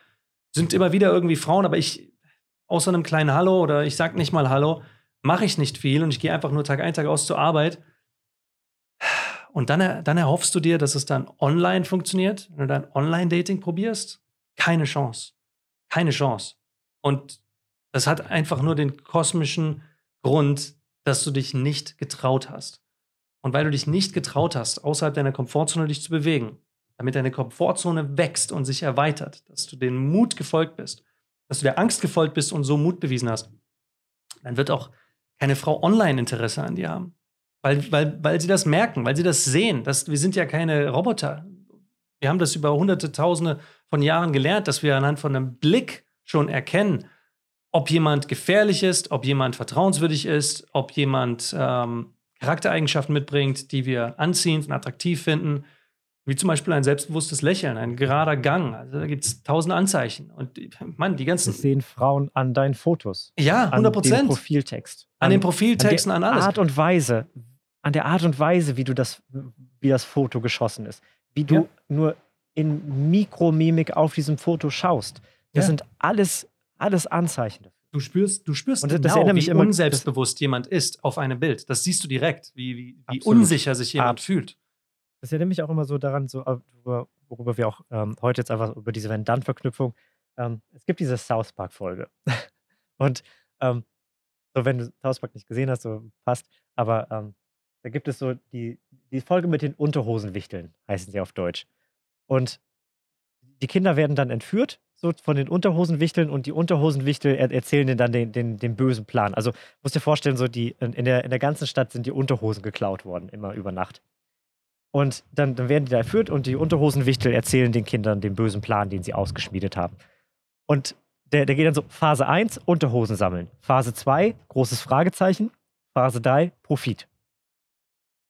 sind immer wieder irgendwie Frauen, aber ich, außer einem kleinen Hallo oder ich sag nicht mal Hallo, mache ich nicht viel und ich gehe einfach nur Tag ein, Tag aus zur Arbeit und dann, dann erhoffst du dir, dass es dann online funktioniert, wenn du dann Online-Dating probierst. Keine Chance. Keine Chance. Und das hat einfach nur den kosmischen Grund, dass du dich nicht getraut hast. Und weil du dich nicht getraut hast, außerhalb deiner Komfortzone dich zu bewegen, damit deine Komfortzone wächst und sich erweitert, dass du den Mut gefolgt bist, dass du der Angst gefolgt bist und so Mut bewiesen hast, dann wird auch keine Frau online Interesse an dir haben. Weil, weil, weil sie das merken, weil sie das sehen. Dass, wir sind ja keine Roboter. Wir haben das über hunderte, tausende von Jahren gelernt, dass wir anhand von einem Blick schon erkennen, ob jemand gefährlich ist, ob jemand vertrauenswürdig ist, ob jemand ähm, Charaktereigenschaften mitbringt, die wir anziehend und attraktiv finden. Wie zum Beispiel ein selbstbewusstes Lächeln, ein gerader Gang. Also da gibt es tausend Anzeichen. Und man, die ganzen. Das sehen Frauen an deinen Fotos. Ja, 100 Prozent. An dem Profiltext. An, an den Profiltexten, an, an alles. Art und Weise, an der Art und Weise, wie du das, wie das Foto geschossen ist. Wie du ja. nur in Mikromimik auf diesem Foto schaust. Das ja. sind alles, alles Anzeichen dafür. Du spürst, du spürst und das genau, mich wie immer, unselbstbewusst jemand ist auf einem Bild. Das siehst du direkt, wie, wie, wie unsicher sich jemand Ab. fühlt. Das erinnert mich auch immer so daran, so, äh, worüber wir auch ähm, heute jetzt einfach über diese Van-Dann-Verknüpfung. Ähm, es gibt diese South Park-Folge. und ähm, so, wenn du South Park nicht gesehen hast, so passt. Aber ähm, da gibt es so die, die Folge mit den Unterhosenwichteln, heißen sie auf Deutsch. Und die Kinder werden dann entführt, so von den Unterhosenwichteln, und die Unterhosenwichtel er erzählen denen dann den, den, den bösen Plan. Also musst dir vorstellen, so die, in, der, in der ganzen Stadt sind die Unterhosen geklaut worden, immer über Nacht. Und dann, dann werden die da entführt und die Unterhosenwichtel erzählen den Kindern den bösen Plan, den sie ausgeschmiedet haben. Und der, der geht dann so: Phase 1, Unterhosen sammeln. Phase 2, großes Fragezeichen. Phase 3, Profit.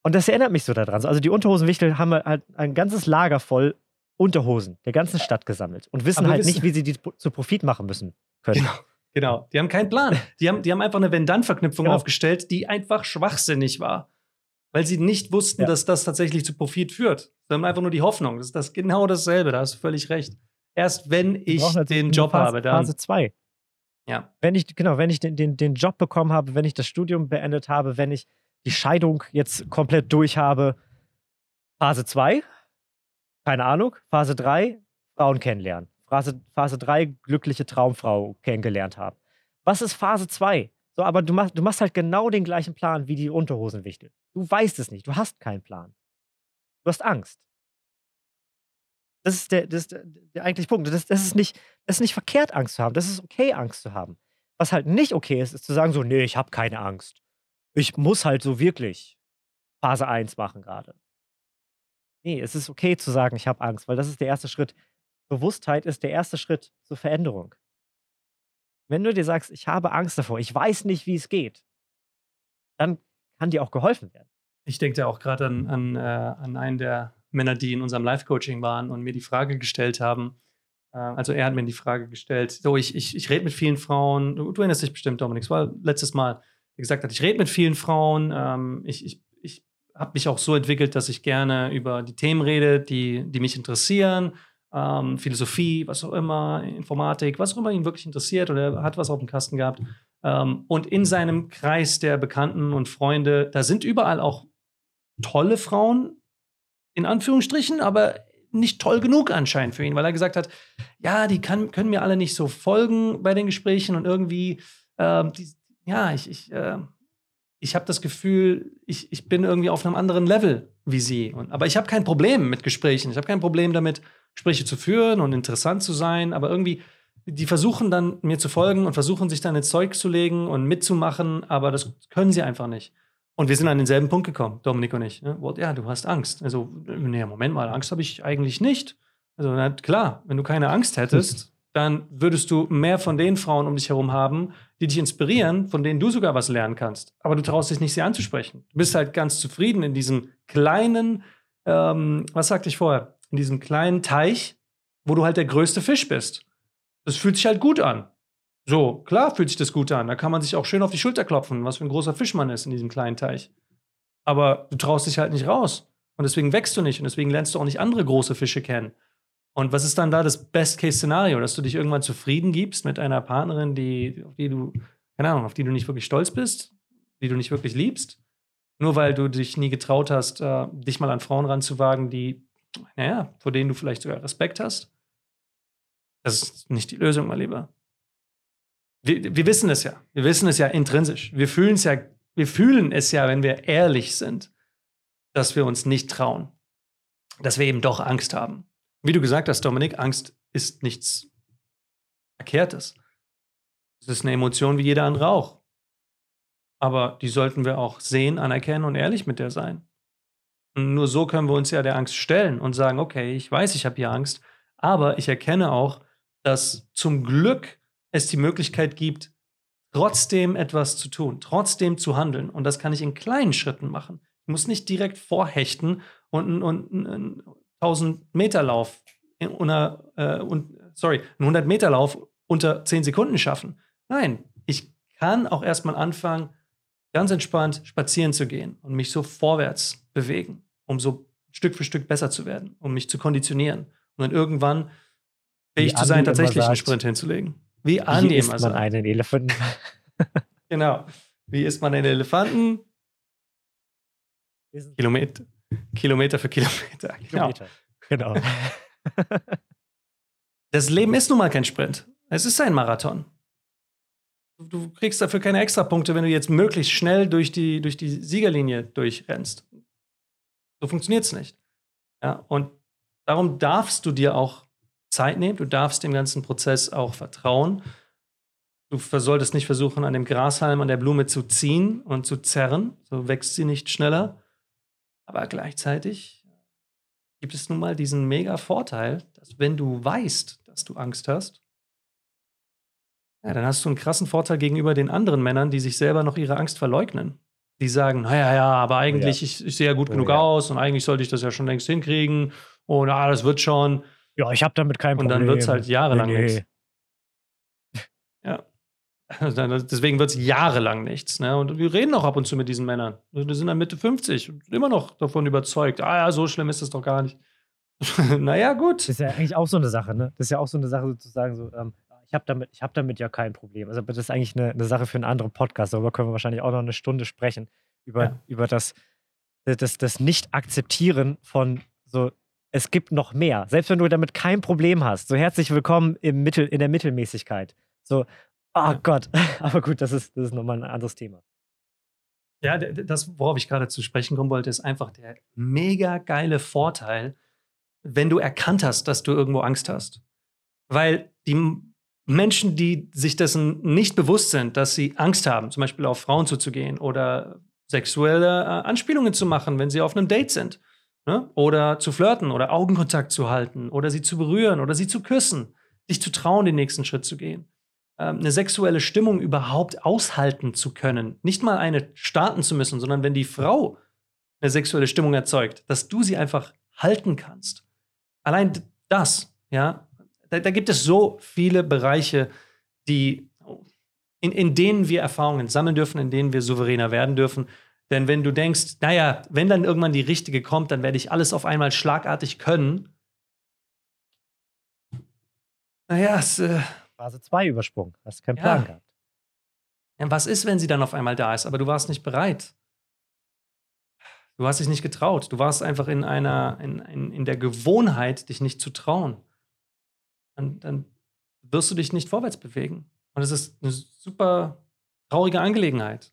Und das erinnert mich so daran. Also die Unterhosenwichtel haben halt ein ganzes Lager voll Unterhosen der ganzen Stadt gesammelt und wissen Aber halt wissen nicht, wie sie die zu Profit machen müssen können. Genau. Genau. Die haben keinen Plan. Die haben, die haben einfach eine Wenn-Dann-Verknüpfung Genau. aufgestellt, die einfach schwachsinnig war. Weil sie nicht wussten, Ja. dass das tatsächlich zu Profit führt. Sie haben einfach nur die Hoffnung. Das ist das genau dasselbe. Da hast du völlig recht. Erst wenn ich den Job Phase, habe, dann. Phase 2. Ja. Wenn ich, genau, wenn ich den, den, den Job bekommen habe, wenn ich das Studium beendet habe, wenn ich die Scheidung jetzt komplett durch habe, Phase 2, keine Ahnung, Phase 3, Frauen kennenlernen. Phase, Phase 3, glückliche Traumfrau kennengelernt haben. Was ist Phase 2? So, aber du machst, du machst halt genau den gleichen Plan wie die Unterhosenwichtel. Du weißt es nicht, du hast keinen Plan. Du hast Angst. Das ist der, das ist der, eigentliche Punkt. Das, das, ist nicht, das ist nicht verkehrt, Angst zu haben. Das ist okay, Angst zu haben. Was halt nicht okay ist, ist zu sagen so, nee, ich habe keine Angst. Ich muss halt so wirklich Phase 1 machen gerade. Nee, es ist okay zu sagen, ich habe Angst, weil das ist der erste Schritt. Bewusstheit ist der erste Schritt zur Veränderung. Wenn du dir sagst, ich habe Angst davor, ich weiß nicht, wie es geht, dann kann dir auch geholfen werden. Ich denke da auch gerade an, an, äh, an einen der Männer, die in unserem Live-Coaching waren und mir die Frage gestellt haben. Äh, also er hat mir die Frage gestellt, so ich, ich, ich rede mit vielen Frauen, du, du erinnerst dich bestimmt, Dominik, war letztes Mal, gesagt hat, ich rede mit vielen Frauen, ähm, ich, ich, ich habe mich auch so entwickelt, dass ich gerne über die Themen rede, die, die mich interessieren, ähm, Philosophie, was auch immer, Informatik, was auch immer ihn wirklich interessiert oder er hat was auf dem Kasten gehabt. Ähm, und in seinem Kreis der Bekannten und Freunde, da sind überall auch tolle Frauen, in Anführungsstrichen, aber nicht toll genug anscheinend für ihn, weil er gesagt hat, ja, die kann, können mir alle nicht so folgen bei den Gesprächen und irgendwie, ähm, die, ja, ich, ich, äh, ich habe das Gefühl, ich, ich bin irgendwie auf einem anderen Level wie sie. Und, aber ich habe kein Problem mit Gesprächen. Ich habe kein Problem damit, Gespräche zu führen und interessant zu sein, aber irgendwie, die versuchen dann mir zu folgen und versuchen sich dann ins Zeug zu legen und mitzumachen, aber das können sie einfach nicht. Und wir sind an denselben Punkt gekommen, Dominik und ich. Ne? Ja, du hast Angst. Also, nee, Moment mal, Angst habe ich eigentlich nicht. Also, na, klar, wenn du keine Angst hättest, dann würdest du mehr von den Frauen um dich herum haben, die dich inspirieren, von denen du sogar was lernen kannst. Aber du traust dich nicht, sie anzusprechen. Du bist halt ganz zufrieden in diesem kleinen, ähm, was sagte ich vorher, in diesem kleinen Teich, wo du halt der größte Fisch bist. Das fühlt sich halt gut an. So, klar fühlt sich das gut an. Da kann man sich auch schön auf die Schulter klopfen, was für ein großer Fisch man ist in diesem kleinen Teich. Aber du traust dich halt nicht raus. Und deswegen wächst du nicht und deswegen lernst du auch nicht andere große Fische kennen. Und was ist dann da das Best-Case-Szenario? Dass du dich irgendwann zufrieden gibst mit einer Partnerin, die, auf die du, keine Ahnung, auf die du nicht wirklich stolz bist, die du nicht wirklich liebst, nur weil du dich nie getraut hast, äh, dich mal an Frauen ranzuwagen, die, naja, vor denen du vielleicht sogar Respekt hast. Das ist nicht die Lösung, mein Lieber. Wir, wir wissen es ja. Wir wissen es ja intrinsisch. Wir fühlen es ja, wir fühlen es ja, wenn wir ehrlich sind, dass wir uns nicht trauen. Dass wir eben doch Angst haben. Wie du gesagt hast, Dominik, Angst ist nichts Verkehrtes. Es ist eine Emotion wie jeder andere auch. Aber die sollten wir auch sehen, anerkennen und ehrlich mit der sein. Und nur so können wir uns ja der Angst stellen und sagen, okay, ich weiß, ich habe hier Angst, aber ich erkenne auch, dass zum Glück es die Möglichkeit gibt, trotzdem etwas zu tun, trotzdem zu handeln. Und das kann ich in kleinen Schritten machen. Ich muss nicht direkt vorhechten und, und, und 1000 Meter Lauf unter, äh, und, sorry, einen 100 Meter Lauf unter 10 Sekunden schaffen. Nein, ich kann auch erstmal anfangen, ganz entspannt spazieren zu gehen und mich so vorwärts bewegen, um so Stück für Stück besser zu werden, um mich zu konditionieren und dann irgendwann fähig zu sein, tatsächlich einen sagt, Sprint hinzulegen. Wie Andi Wie isst man sagt. einen Elefanten? Genau. Wie isst man einen Elefanten? Kilometer, Kilometer für Kilometer. Genau. Kilometer. Genau. Das Leben ist nun mal kein Sprint. Es ist ein Marathon. Du- kriegst dafür keine Extrapunkte, wenn du jetzt möglichst schnell durch die, durch die Siegerlinie durchrennst. So funktioniert es nicht. Ja, und darum darfst du dir auch Zeit nehmen. Du darfst dem ganzen Prozess auch vertrauen. Du solltest nicht versuchen, an dem Grashalm, an der Blume zu ziehen und zu zerren. So wächst sie nicht schneller. Aber gleichzeitig gibt es nun mal diesen mega Vorteil, dass wenn du weißt, dass du Angst hast, ja, dann hast du einen krassen Vorteil gegenüber den anderen Männern, die sich selber noch ihre Angst verleugnen. Die sagen, naja, ja, aber eigentlich, ich, ich sehe ja gut Oh genug ja. aus und eigentlich sollte ich das ja schon längst hinkriegen und ah, das wird schon. ja, ich habe damit kein Und Problem. dann wird es halt jahrelang Nee, nee. nichts. Ja. Deswegen wird es jahrelang nichts. Ne? Und wir reden auch ab und zu mit diesen Männern. Die sind dann Mitte 50 und immer noch davon überzeugt, ah ja, so schlimm ist es doch gar nicht. naja, gut. Das ist ja eigentlich auch so eine Sache, ne? Das ist ja auch so eine Sache, sozusagen, so, ähm, ich habe damit, hab damit ja kein Problem. Also, das ist eigentlich eine, eine Sache für einen anderen Podcast. Darüber können wir wahrscheinlich auch noch eine Stunde sprechen. Über, ja. über das, das, das Nicht-Akzeptieren von so, es gibt noch mehr. Selbst wenn du damit kein Problem hast. So herzlich willkommen im Mittel, in der Mittelmäßigkeit. So, oh. Gott. Aber gut, das ist, das ist nochmal ein anderes Thema. Ja, das, worauf ich gerade zu sprechen kommen wollte, ist einfach der mega geile Vorteil, wenn du erkannt hast, dass du irgendwo Angst hast. Weil die Menschen, die sich dessen nicht bewusst sind, dass sie Angst haben, zum Beispiel auf Frauen zuzugehen oder sexuelle äh, Anspielungen zu machen, wenn sie auf einem Date sind, ne? oder zu flirten oder Augenkontakt zu halten oder sie zu berühren oder sie zu küssen, dich zu trauen, den nächsten Schritt zu gehen. Ähm, eine sexuelle Stimmung überhaupt aushalten zu können, nicht mal eine starten zu müssen, sondern wenn die Frau eine sexuelle Stimmung erzeugt, dass du sie einfach halten kannst allein das, ja, da, da, gibt es so viele Bereiche, die, in, in denen wir Erfahrungen sammeln dürfen, in denen wir souveräner werden dürfen. Denn wenn du denkst, naja, wenn dann irgendwann die richtige kommt, dann werde ich alles auf einmal schlagartig können. Naja, es. Äh, Phase 2 Übersprung. Hast keinen Plan ja. gehabt. Ja, was ist, wenn sie dann auf einmal da ist, aber du warst nicht bereit? Du hast dich nicht getraut. Du warst einfach in einer, in, in, in der Gewohnheit, dich nicht zu trauen. Und dann wirst du dich nicht vorwärts bewegen. Und es ist eine super traurige Angelegenheit.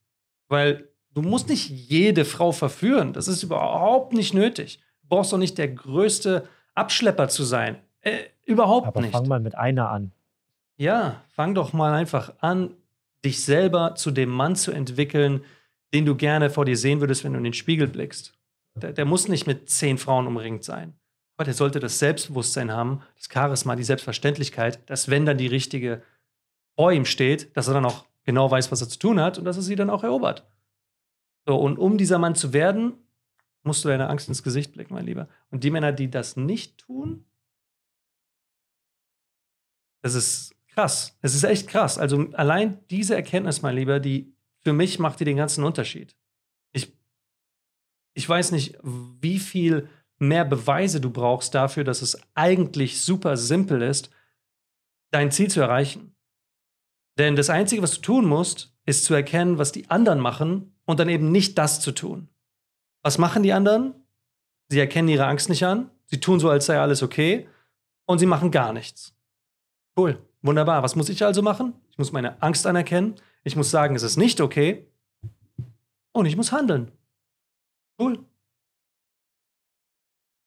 Weil du musst nicht jede Frau verführen. Das ist überhaupt nicht nötig. Du brauchst doch nicht der größte Abschlepper zu sein. Äh, überhaupt Aber nicht. fang mal mit einer an. Ja, fang doch mal einfach an, dich selber zu dem Mann zu entwickeln, den du gerne vor dir sehen würdest, wenn du in den Spiegel blickst. Der, der muss nicht mit zehn Frauen umringt sein. Aber der sollte das Selbstbewusstsein haben, das Charisma, die Selbstverständlichkeit, dass wenn dann die richtige vor ihm steht, dass er dann auch genau weiß, was er zu tun hat und dass er sie dann auch erobert. So, und um dieser Mann zu werden, musst du deine Angst ins Gesicht blicken, mein Lieber. Und die Männer, die das nicht tun, das ist krass. Es ist echt krass. Also allein diese Erkenntnis, mein Lieber, die für mich macht die den ganzen Unterschied. Ich, ich weiß nicht, wie viel mehr Beweise du brauchst dafür, dass es eigentlich super simpel ist, dein Ziel zu erreichen. Denn das Einzige, was du tun musst, ist zu erkennen, was die anderen machen und dann eben nicht das zu tun. Was machen die anderen? Sie erkennen ihre Angst nicht an, sie tun so, als sei alles okay und sie machen gar nichts. Cool, wunderbar. Was muss ich also machen? Ich muss meine Angst anerkennen, ich muss sagen, es ist nicht okay. Und ich muss handeln. Cool.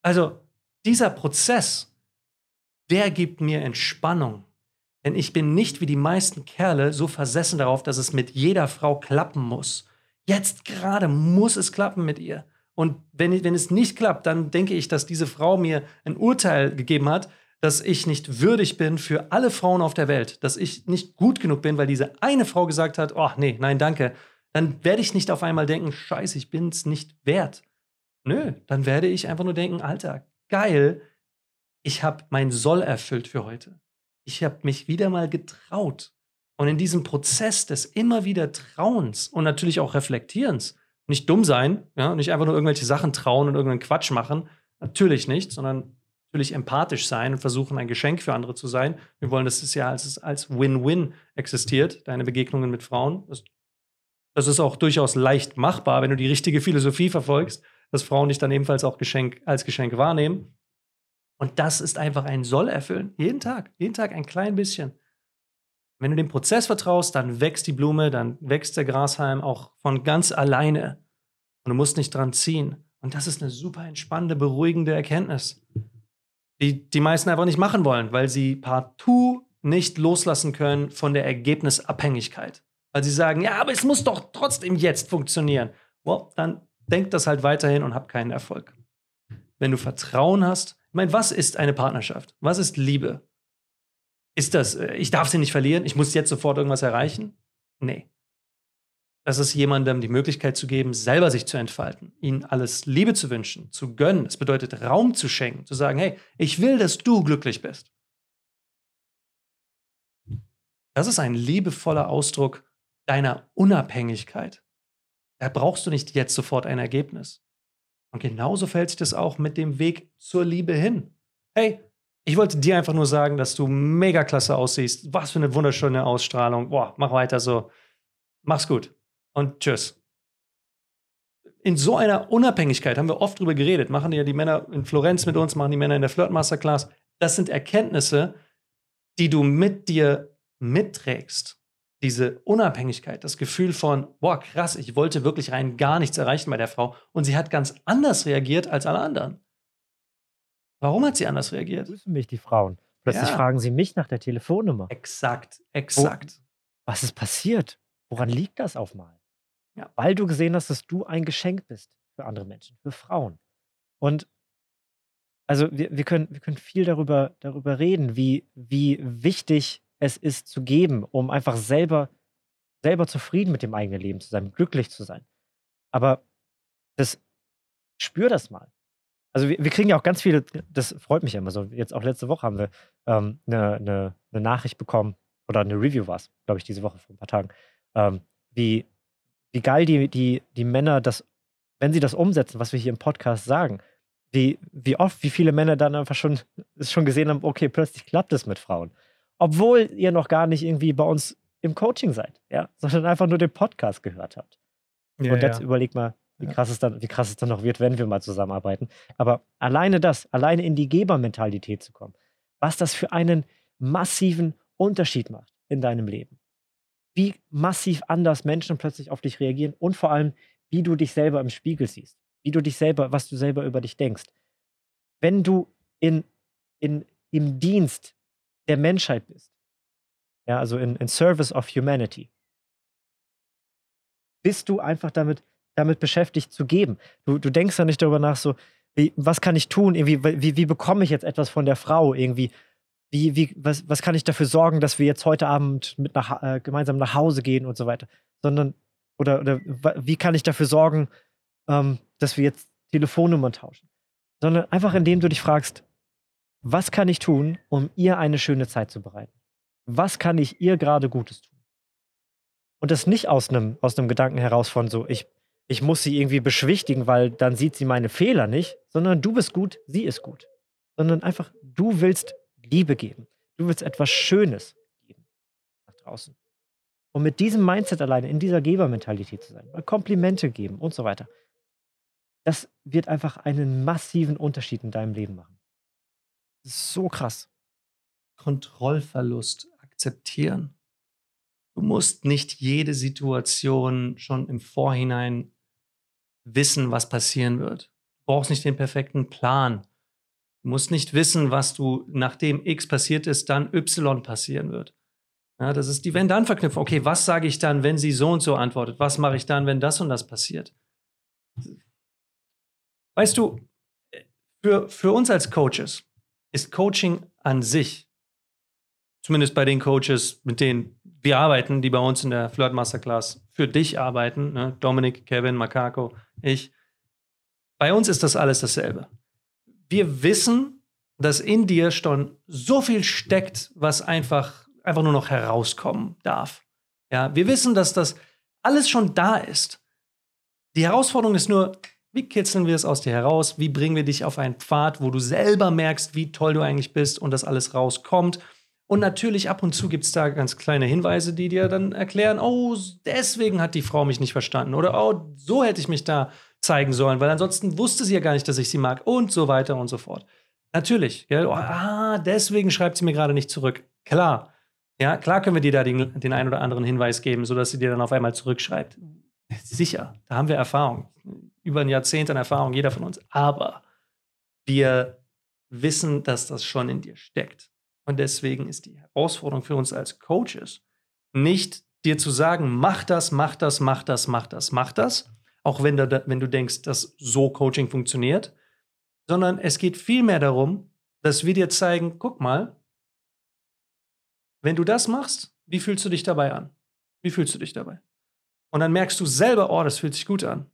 Also, dieser Prozess, der gibt mir Entspannung. Denn ich bin nicht wie die meisten Kerle so versessen darauf, dass es mit jeder Frau klappen muss. Jetzt gerade muss es klappen mit ihr. Und wenn, wenn es nicht klappt, dann denke ich, dass diese Frau mir ein Urteil gegeben hat, dass ich nicht würdig bin für alle Frauen auf der Welt, dass ich nicht gut genug bin, weil diese eine Frau gesagt hat, oh nee, nein, danke, dann werde ich nicht auf einmal denken, scheiße, ich bin es nicht wert. Nö, dann werde ich einfach nur denken, Alter, geil, ich habe mein Soll erfüllt für heute. Ich habe mich wieder mal getraut. Und in diesem Prozess des immer wieder Trauens und natürlich auch Reflektierens, nicht dumm sein, ja, nicht einfach nur irgendwelche Sachen trauen und irgendeinen Quatsch machen, natürlich nicht, sondern natürlich empathisch sein und versuchen, ein Geschenk für andere zu sein. Wir wollen, dass es ja als, als Win-Win existiert, deine Begegnungen mit Frauen. Das, das, ist auch durchaus leicht machbar, wenn du die richtige Philosophie verfolgst, dass Frauen dich dann ebenfalls auch Geschenk, als Geschenk wahrnehmen. Und das ist einfach ein Soll erfüllen. Jeden Tag, jeden Tag ein klein bisschen. Wenn du dem Prozess vertraust, dann wächst die Blume, dann wächst der Grashalm auch von ganz alleine. Und du musst nicht dran ziehen. Und das ist eine super entspannende, beruhigende Erkenntnis die die meisten einfach nicht machen wollen, weil sie partout nicht loslassen können von der Ergebnisabhängigkeit. Weil sie sagen, ja, aber es muss doch trotzdem jetzt funktionieren. Well, dann denk das halt weiterhin und hab keinen Erfolg. Wenn du Vertrauen hast, ich meine, was ist eine Partnerschaft? Was ist Liebe? Ist das, äh, ich darf sie nicht verlieren, ich muss jetzt sofort irgendwas erreichen? Nee das ist jemandem die Möglichkeit zu geben, selber sich zu entfalten, ihnen alles Liebe zu wünschen, zu gönnen. Es bedeutet Raum zu schenken, zu sagen, hey, ich will, dass du glücklich bist. Das ist ein liebevoller Ausdruck deiner Unabhängigkeit. Da brauchst du nicht jetzt sofort ein Ergebnis. Und genauso fällt sich das auch mit dem Weg zur Liebe hin. Hey, ich wollte dir einfach nur sagen, dass du mega klasse aussiehst. Was für eine wunderschöne Ausstrahlung. Boah, mach weiter so. Mach's gut. Und tschüss. In so einer Unabhängigkeit haben wir oft drüber geredet. Machen ja die Männer in Florenz mit uns, machen die Männer in der Flirt Masterclass. Das sind Erkenntnisse, die du mit dir mitträgst. Diese Unabhängigkeit, das Gefühl von, boah, krass, ich wollte wirklich rein gar nichts erreichen bei der Frau und sie hat ganz anders reagiert als alle anderen. Warum hat sie anders reagiert? Grüßen mich die Frauen. Plötzlich Ja. fragen sie mich nach der Telefonnummer. Exakt, exakt. Was ist passiert? Woran liegt das auf mal? Ja. Weil du gesehen hast, dass du ein Geschenk bist für andere Menschen, für Frauen. Und also wir, wir, können, wir können viel darüber, darüber reden, wie, wie wichtig es ist zu geben, um einfach selber, selber zufrieden mit dem eigenen Leben zu sein, glücklich zu sein. Aber das, spür das mal. Also wir, wir kriegen ja auch ganz viele, das freut mich immer so. Jetzt auch letzte Woche haben wir ähm, eine, eine, eine Nachricht bekommen, oder eine Review war es, glaube ich, diese Woche vor ein paar Tagen, ähm, wie, wie geil die, die, die Männer das, wenn sie das umsetzen, was wir hier im Podcast sagen, wie, wie oft, wie viele Männer dann einfach schon, es schon gesehen haben, okay, plötzlich klappt es mit Frauen. Obwohl ihr noch gar nicht irgendwie bei uns im Coaching seid, ja, sondern einfach nur den Podcast gehört habt. Ja, Und jetzt ja. überleg mal, wie krass, es dann, wie krass es dann noch wird, wenn wir mal zusammenarbeiten. Aber alleine das, alleine in die Gebermentalität zu kommen, was das für einen massiven Unterschied macht in deinem Leben. Wie massiv anders Menschen plötzlich auf dich reagieren und vor allem, wie du dich selber im Spiegel siehst, wie du dich selber, was du selber über dich denkst. Wenn du in, in, im Dienst der Menschheit bist, ja, also in, in Service of Humanity, bist du einfach damit, damit beschäftigt zu geben. Du, du denkst ja nicht darüber nach, so, wie, was kann ich tun? Irgendwie, wie, wie bekomme ich jetzt etwas von der Frau? Irgendwie, wie, wie, was, was kann ich dafür sorgen, dass wir jetzt heute Abend mit nach, äh, gemeinsam nach Hause gehen und so weiter? Sondern, oder, oder wie kann ich dafür sorgen, ähm, dass wir jetzt Telefonnummern tauschen? Sondern einfach, indem du dich fragst, was kann ich tun, um ihr eine schöne Zeit zu bereiten? Was kann ich ihr gerade Gutes tun? Und das nicht aus einem, aus Gedanken heraus von so, ich, ich muss sie irgendwie beschwichtigen, weil dann sieht sie meine Fehler nicht, sondern du bist gut, sie ist gut. Sondern einfach, du willst Liebe geben. Du willst etwas Schönes geben nach draußen. Und mit diesem Mindset alleine, in dieser Gebermentalität zu sein, mal Komplimente geben und so weiter, das wird einfach einen massiven Unterschied in deinem Leben machen. Das ist so krass. Kontrollverlust akzeptieren. Du musst nicht jede Situation schon im Vorhinein wissen, was passieren wird. Du brauchst nicht den perfekten Plan. Du musst nicht wissen, was du, nachdem X passiert ist, dann Y passieren wird. Ja, das ist die Wenn-Dann-Verknüpfung. Okay, was sage ich dann, wenn sie so und so antwortet? Was mache ich dann, wenn das und das passiert? Weißt du, für, für uns als Coaches ist Coaching an sich, zumindest bei den Coaches, mit denen wir arbeiten, die bei uns in der Flirt Masterclass für dich arbeiten, ne? Dominik, Kevin, Makako, ich, bei uns ist das alles dasselbe. Wir wissen, dass in dir schon so viel steckt, was einfach, einfach nur noch herauskommen darf. Ja, wir wissen, dass das alles schon da ist. Die Herausforderung ist nur, wie kitzeln wir es aus dir heraus? Wie bringen wir dich auf einen Pfad, wo du selber merkst, wie toll du eigentlich bist und das alles rauskommt? Und natürlich ab und zu gibt es da ganz kleine Hinweise, die dir dann erklären, oh, deswegen hat die Frau mich nicht verstanden oder oh, so hätte ich mich da zeigen sollen, weil ansonsten wusste sie ja gar nicht, dass ich sie mag und so weiter und so fort. Natürlich, gell? Oh, ah, deswegen schreibt sie mir gerade nicht zurück. Klar. Ja, klar können wir dir da den, den einen oder anderen Hinweis geben, sodass sie dir dann auf einmal zurückschreibt. Sicher, da haben wir Erfahrung. Über ein Jahrzehnt an Erfahrung, jeder von uns. Aber wir wissen, dass das schon in dir steckt. Und deswegen ist die Herausforderung für uns als Coaches nicht dir zu sagen, mach das, mach das, mach das, mach das, mach das, auch wenn du, wenn du denkst, dass so Coaching funktioniert, sondern es geht vielmehr darum, dass wir dir zeigen, guck mal, wenn du das machst, wie fühlst du dich dabei an? Wie fühlst du dich dabei? Und dann merkst du selber, oh, das fühlt sich gut an.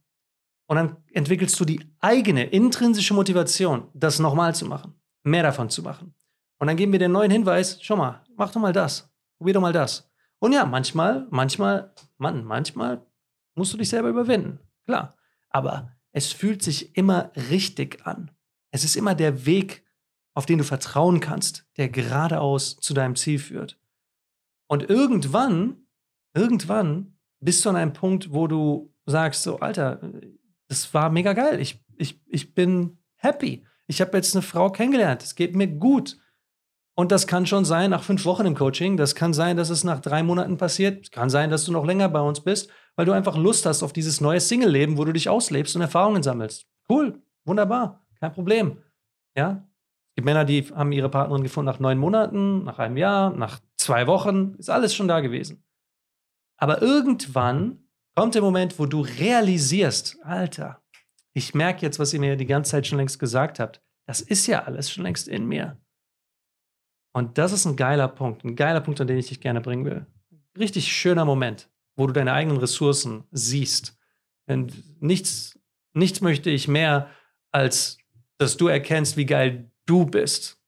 Und dann entwickelst du die eigene intrinsische Motivation, das nochmal zu machen, mehr davon zu machen. Und dann geben wir den neuen Hinweis, schau mal, mach doch mal das, probier doch mal das. Und ja, manchmal, manchmal, Mann, manchmal musst du dich selber überwinden. Klar. Aber es fühlt sich immer richtig an. Es ist immer der Weg, auf den du vertrauen kannst, der geradeaus zu deinem Ziel führt. Und irgendwann, irgendwann bist du an einem Punkt, wo du sagst, so, Alter, das war mega geil. Ich, ich, ich bin happy. Ich habe jetzt eine Frau kennengelernt. Es geht mir gut. Und das kann schon sein nach fünf Wochen im Coaching. Das kann sein, dass es nach drei Monaten passiert. Es kann sein, dass du noch länger bei uns bist, weil du einfach Lust hast auf dieses neue Single-Leben, wo du dich auslebst und Erfahrungen sammelst. Cool, wunderbar, kein Problem. Ja, es gibt Männer, die haben ihre Partnerin gefunden nach neun Monaten, nach einem Jahr, nach zwei Wochen. Ist alles schon da gewesen. Aber irgendwann kommt der Moment, wo du realisierst, Alter, ich merke jetzt, was ihr mir die ganze Zeit schon längst gesagt habt. Das ist ja alles schon längst in mir. Und das ist ein geiler Punkt, ein geiler Punkt, an den ich dich gerne bringen will. Richtig schöner Moment, wo du deine eigenen Ressourcen siehst. Und nichts, nichts möchte ich mehr, als dass du erkennst, wie geil du bist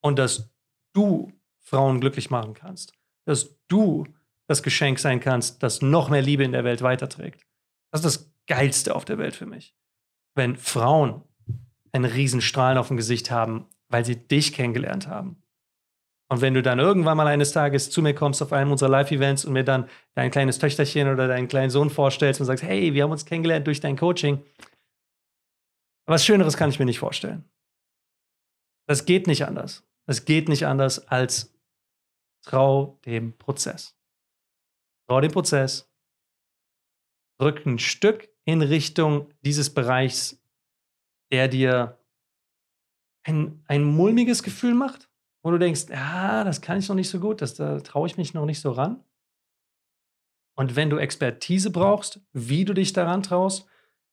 und dass du Frauen glücklich machen kannst. Dass du das Geschenk sein kannst, das noch mehr Liebe in der Welt weiterträgt. Das ist das Geilste auf der Welt für mich. Wenn Frauen einen Riesenstrahlen auf dem Gesicht haben, weil sie dich kennengelernt haben und wenn du dann irgendwann mal eines Tages zu mir kommst auf einem unserer Live-Events und mir dann dein kleines Töchterchen oder deinen kleinen Sohn vorstellst und sagst, hey, wir haben uns kennengelernt durch dein Coaching, was Schöneres kann ich mir nicht vorstellen. Das geht nicht anders. Es geht nicht anders als trau dem Prozess. Trau dem Prozess. Drück ein Stück in Richtung dieses Bereichs, der dir ein, ein mulmiges Gefühl macht wo du denkst, ja, das kann ich noch nicht so gut, das, da traue ich mich noch nicht so ran. Und wenn du Expertise brauchst, wie du dich daran traust,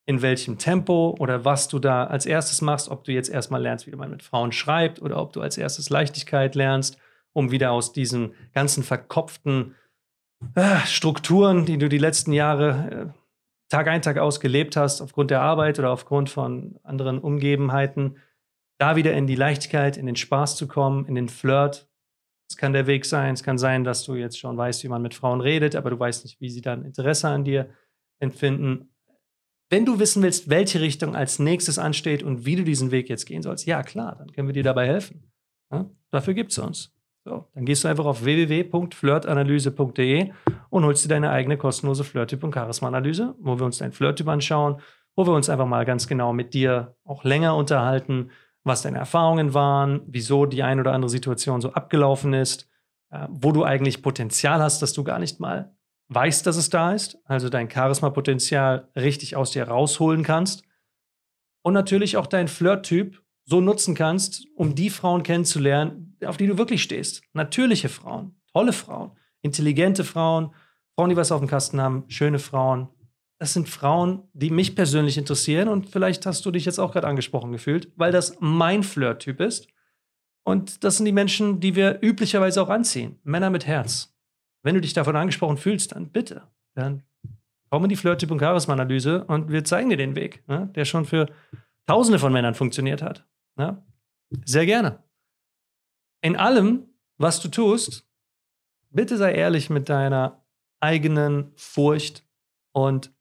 in welchem Tempo oder was du da als erstes machst, ob du jetzt erstmal lernst, wie man mit Frauen schreibt oder ob du als erstes Leichtigkeit lernst, um wieder aus diesen ganzen verkopften äh, Strukturen, die du die letzten Jahre äh, Tag ein, Tag aus gelebt hast, aufgrund der Arbeit oder aufgrund von anderen Umgebenheiten, da wieder in die Leichtigkeit, in den Spaß zu kommen, in den Flirt. Es kann der Weg sein. Es kann sein, dass du jetzt schon weißt, wie man mit Frauen redet, aber du weißt nicht, wie sie dann Interesse an dir empfinden. Wenn du wissen willst, welche Richtung als nächstes ansteht und wie du diesen Weg jetzt gehen sollst, ja klar, dann können wir dir dabei helfen. Ja, dafür gibt es uns. So, dann gehst du einfach auf www.flirtanalyse.de und holst dir deine eigene kostenlose Flirttyp- und Charisma-Analyse, wo wir uns deinen Flirttyp anschauen, wo wir uns einfach mal ganz genau mit dir auch länger unterhalten, was deine Erfahrungen waren, wieso die eine oder andere Situation so abgelaufen ist, äh, wo du eigentlich Potenzial hast, dass du gar nicht mal weißt, dass es da ist, also dein Charisma-Potenzial richtig aus dir rausholen kannst und natürlich auch deinen Flirt-Typ so nutzen kannst, um die Frauen kennenzulernen, auf die du wirklich stehst. Natürliche Frauen, tolle Frauen, intelligente Frauen, Frauen, die was auf dem Kasten haben, schöne Frauen, das sind Frauen, die mich persönlich interessieren und vielleicht hast du dich jetzt auch gerade angesprochen gefühlt, weil das mein Flirt-Typ ist. Und das sind die Menschen, die wir üblicherweise auch anziehen. Männer mit Herz. Wenn du dich davon angesprochen fühlst, dann bitte. Dann komm in die Flirt-Typ- und Charisma-Analyse und wir zeigen dir den Weg, ne, der schon für Tausende von Männern funktioniert hat. Ne? Sehr gerne. In allem, was du tust, bitte sei ehrlich mit deiner eigenen Furcht und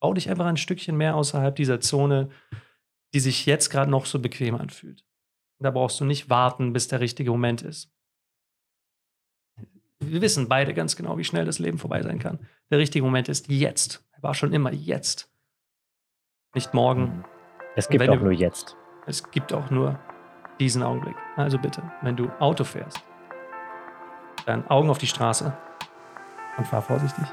Bau dich einfach ein Stückchen mehr außerhalb dieser Zone, die sich jetzt gerade noch so bequem anfühlt. Da brauchst du nicht warten, bis der richtige Moment ist. Wir wissen beide ganz genau, wie schnell das Leben vorbei sein kann. Der richtige Moment ist jetzt. Er war schon immer jetzt. Nicht morgen. Es gibt auch du, nur jetzt. Es gibt auch nur diesen Augenblick. Also bitte, wenn du Auto fährst, dann Augen auf die Straße und fahr vorsichtig.